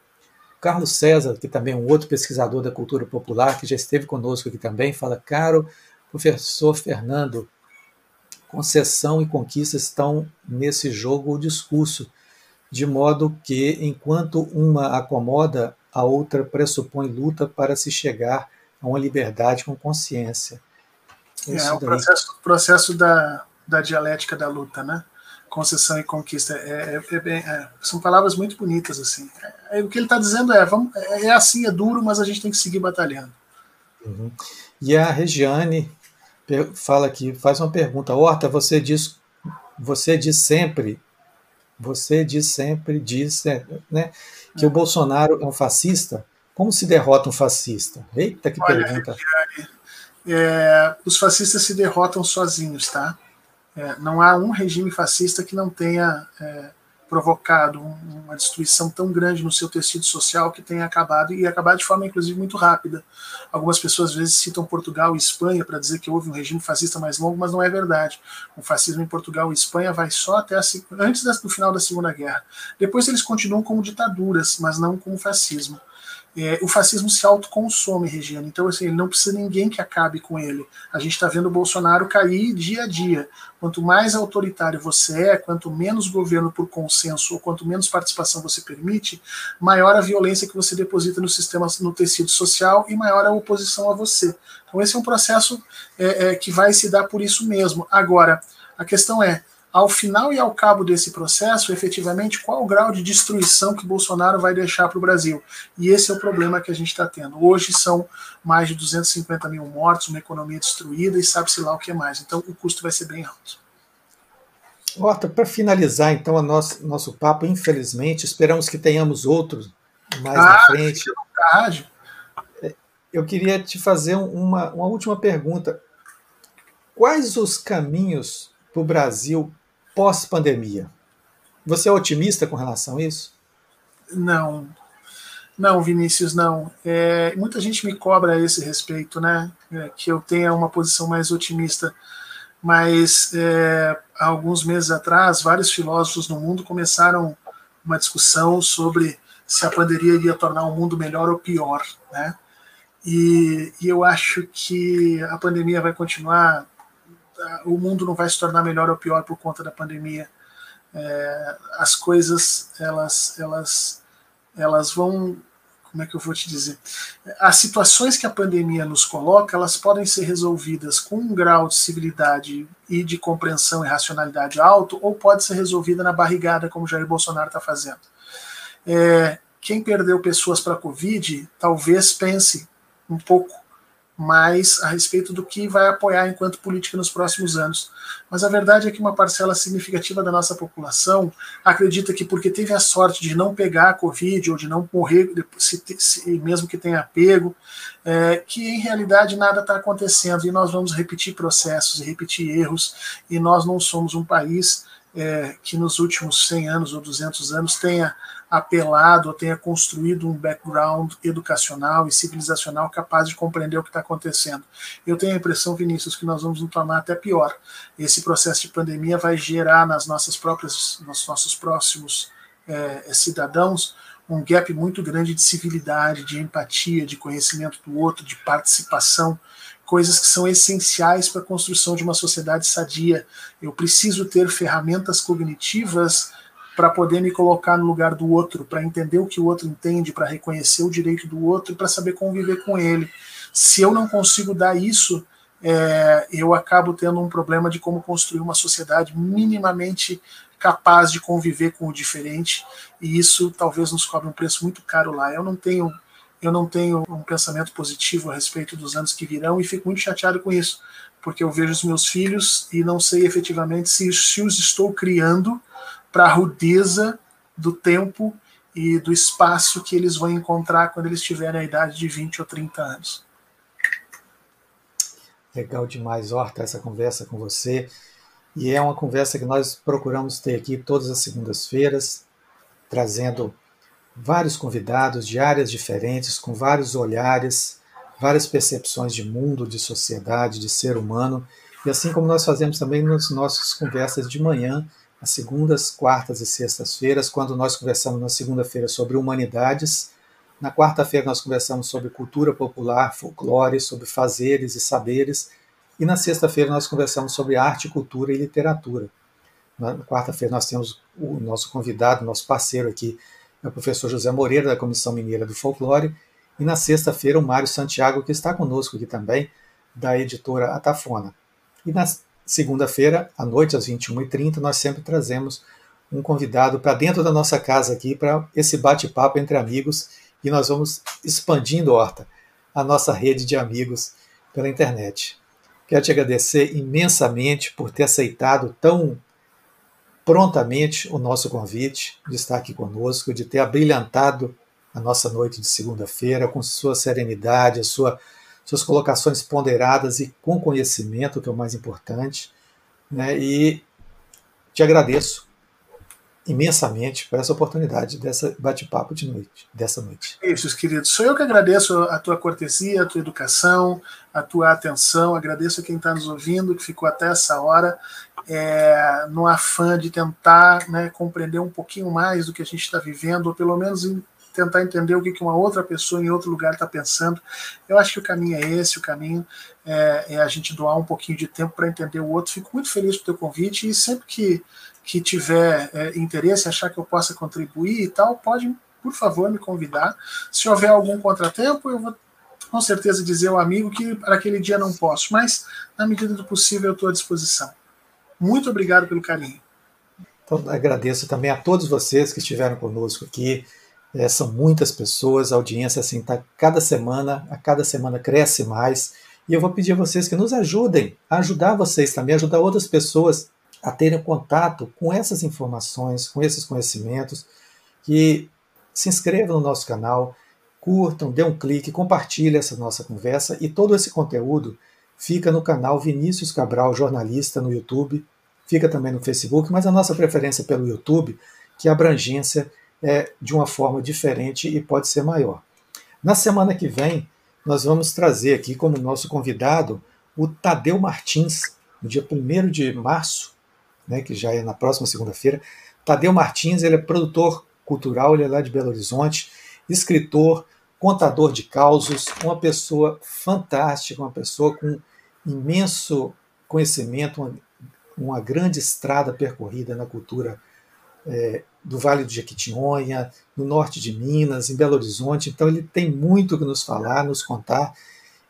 Carlos César, que também é um outro pesquisador da cultura popular, que já esteve conosco aqui também, fala: Caro Professor Fernando, concessão e conquista estão nesse jogo o discurso, de modo que, enquanto uma acomoda, a outra pressupõe luta para se chegar a uma liberdade com consciência. É, o processo, processo da, da dialética da luta, né? Concessão e conquista. É, é, é, é são palavras muito bonitas, assim. É, o que ele está dizendo é, vamos, é assim, é duro, mas a gente tem que seguir batalhando. Uhum. E a Regiane fala aqui, faz uma pergunta. Horta, você diz, você diz sempre, você diz sempre, diz né, que o Bolsonaro é um fascista. Como se derrota um fascista? Eita, que Olha, pergunta. É, os fascistas se derrotam sozinhos, tá? É, não há um regime fascista que não tenha é, provocado uma destruição tão grande no seu tecido social que tenha acabado e acabado de forma inclusive muito rápida. Algumas pessoas às vezes citam Portugal e Espanha para dizer que houve um regime fascista mais longo, mas não é verdade. O fascismo em Portugal e Espanha vai só até a, antes do final da Segunda Guerra. Depois eles continuam como ditaduras, mas não como fascismo é, o fascismo se autoconsome, Regina. Então, assim, ele não precisa de ninguém que acabe com ele. A gente está vendo o Bolsonaro cair dia a dia. Quanto mais autoritário você é, quanto menos governo por consenso ou quanto menos participação você permite, maior a violência que você deposita no sistema, no tecido social e maior a oposição a você. Então, esse é um processo é, é, que vai se dar por isso mesmo. Agora, a questão é: ao final e ao cabo desse processo, efetivamente, qual o grau de destruição que Bolsonaro vai deixar para o Brasil. E esse é o problema que a gente está tendo. Hoje são mais de 250 mil mortos, uma economia destruída e sabe-se lá o que mais. Então o custo vai ser bem alto. Horta, para finalizar então o nosso, nosso papo, infelizmente, esperamos que tenhamos outros mais ah, na frente. É, eu queria te fazer uma, uma última pergunta. Quais os caminhos para o Brasil pós-pandemia? Você é otimista com relação a isso? Não, não, Vinícius, não. É, muita gente me cobra a esse respeito, né? É, que eu tenha uma posição mais otimista. Mas é, há alguns meses atrás, vários filósofos no mundo começaram uma discussão sobre se a pandemia iria tornar o mundo melhor ou pior, né? E, e eu acho que a pandemia vai continuar, o mundo não vai se tornar melhor ou pior por conta da pandemia. É, as coisas elas elas elas vão como é que eu vou te dizer? As situações que a pandemia nos coloca, elas podem ser resolvidas com um grau de civilidade e de compreensão e racionalidade alto, ou pode ser resolvida na barrigada, como Jair Bolsonaro está fazendo. É, quem perdeu pessoas para a Covid, talvez pense um pouco mais a respeito do que vai apoiar enquanto política nos próximos anos. Mas a verdade é que uma parcela significativa da nossa população acredita que porque teve a sorte de não pegar a Covid ou de não morrer, se, se, mesmo que tenha pego, é, que em realidade nada está acontecendo e nós vamos repetir processos e repetir erros e nós não somos um país é, que nos últimos 100 anos ou 200 anos tenha apelado ou tenha construído um background educacional e civilizacional capaz de compreender o que está acontecendo. Eu tenho a impressão, Vinícius, que nós vamos nos tornar até pior. Esse processo de pandemia vai gerar nas nossas próprias, nos nossos próximos é, cidadãos um gap muito grande de civilidade, de empatia, de conhecimento do outro, de participação, coisas que são essenciais para a construção de uma sociedade sadia. Eu preciso ter ferramentas cognitivas para poder me colocar no lugar do outro, para entender o que o outro entende, para reconhecer o direito do outro para saber conviver com ele. Se eu não consigo dar isso, é, eu acabo tendo um problema de como construir uma sociedade minimamente capaz de conviver com o diferente, e isso talvez nos cobre um preço muito caro lá. Eu não tenho eu não tenho um pensamento positivo a respeito dos anos que virão e fico muito chateado com isso, porque eu vejo os meus filhos e não sei efetivamente se, se os estou criando para a rudeza do tempo e do espaço que eles vão encontrar quando eles tiverem a idade de 20 ou 30 anos. Legal demais, Horta, essa conversa com você. E é uma conversa que nós procuramos ter aqui todas as segundas-feiras, trazendo vários convidados de áreas diferentes, com vários olhares, várias percepções de mundo, de sociedade, de ser humano. E assim como nós fazemos também nas nossas conversas de manhã, às segundas, quartas e sextas-feiras, quando nós conversamos na segunda-feira sobre humanidades, na quarta-feira nós conversamos sobre cultura popular, folclore, sobre fazeres e saberes, e na sexta-feira nós conversamos sobre arte, cultura e literatura. Na quarta-feira nós temos o nosso convidado, nosso parceiro aqui, é o professor José Moreira, da Comissão Mineira do Folclore, e na sexta-feira o Mário Santiago, que está conosco aqui também, da editora Atafona. E na segunda-feira, à noite, às 21h30, nós sempre trazemos um convidado para dentro da nossa casa aqui, para esse bate-papo entre amigos, e nós vamos expandindo, Horta, a nossa rede de amigos pela internet. Quero te agradecer imensamente por ter aceitado tão prontamente o nosso convite de estar aqui conosco, de ter abrilhantado a nossa noite de segunda-feira com sua serenidade, a sua suas colocações ponderadas e com conhecimento, que é o mais importante. Né? E te agradeço imensamente por essa oportunidade dessa bate-papo de noite, dessa noite. Isso, querido. Sou eu que agradeço a tua cortesia, a tua educação, a tua atenção. Agradeço a quem está nos ouvindo, que ficou até essa hora, é, no afã de tentar né, compreender um pouquinho mais do que a gente está vivendo, ou pelo menos tentar entender o que uma outra pessoa em outro lugar está pensando. Eu acho que o caminho é esse, o caminho é, é a gente doar um pouquinho de tempo para entender o outro. Fico muito feliz com o teu convite e sempre que, que tiver é, interesse, achar que eu possa contribuir e tal, pode, por favor, me convidar. Se houver algum contratempo, eu vou com certeza dizer ao amigo que para aquele dia não posso, mas na medida do possível eu estou à disposição. Muito obrigado pelo carinho. Então, agradeço também a todos vocês que estiveram conosco aqui. É, são muitas pessoas, a audiência assim tá cada semana, a cada semana cresce mais. E eu vou pedir a vocês que nos ajudem, a ajudar vocês também, ajudar outras pessoas a terem contato com essas informações, com esses conhecimentos, que se inscrevam no nosso canal, curtam, dê um clique, compartilhem essa nossa conversa e todo esse conteúdo fica no canal Vinícius Cabral Jornalista no YouTube fica também no Facebook, mas a nossa preferência pelo YouTube, que a abrangência é de uma forma diferente e pode ser maior. Na semana que vem, nós vamos trazer aqui como nosso convidado o Tadeu Martins, no dia 1 de março, né, que já é na próxima segunda-feira. Tadeu Martins, ele é produtor cultural, ele é lá de Belo Horizonte, escritor, contador de causos, uma pessoa fantástica, uma pessoa com imenso conhecimento, uma, uma grande estrada percorrida na cultura é, do Vale do Jequitinhonha, no norte de Minas, em Belo Horizonte. Então ele tem muito que nos falar, nos contar.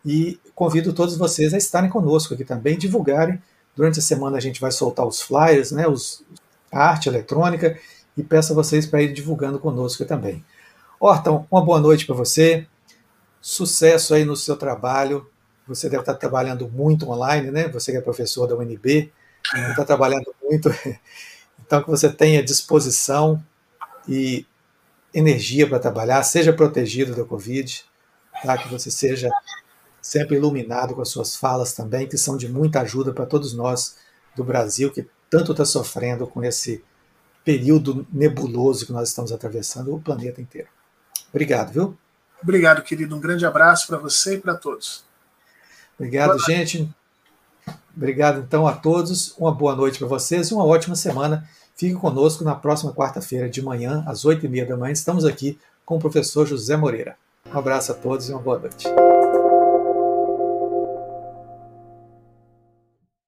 E convido todos vocês a estarem conosco aqui também, divulgarem. Durante a semana a gente vai soltar os flyers, né, os, a arte eletrônica, e peço a vocês para ir divulgando conosco também. Horton, uma boa noite para você. Sucesso aí no seu trabalho. Você deve estar trabalhando muito online, né? Você que é professor da UNB, está trabalhando muito. Então, que você tenha disposição e energia para trabalhar, seja protegido da Covid, tá? que você seja sempre iluminado com as suas falas também, que são de muita ajuda para todos nós do Brasil, que tanto está sofrendo com esse período nebuloso que nós estamos atravessando, o planeta inteiro. Obrigado, viu? Obrigado, querido. Um grande abraço para você e para todos. Obrigado, gente. Obrigado, então, a todos. Uma boa noite para vocês e uma ótima semana. Fique conosco na próxima quarta-feira de manhã, às oito e meia da manhã. Estamos aqui com o professor José Moreira. Um abraço a todos e uma boa noite.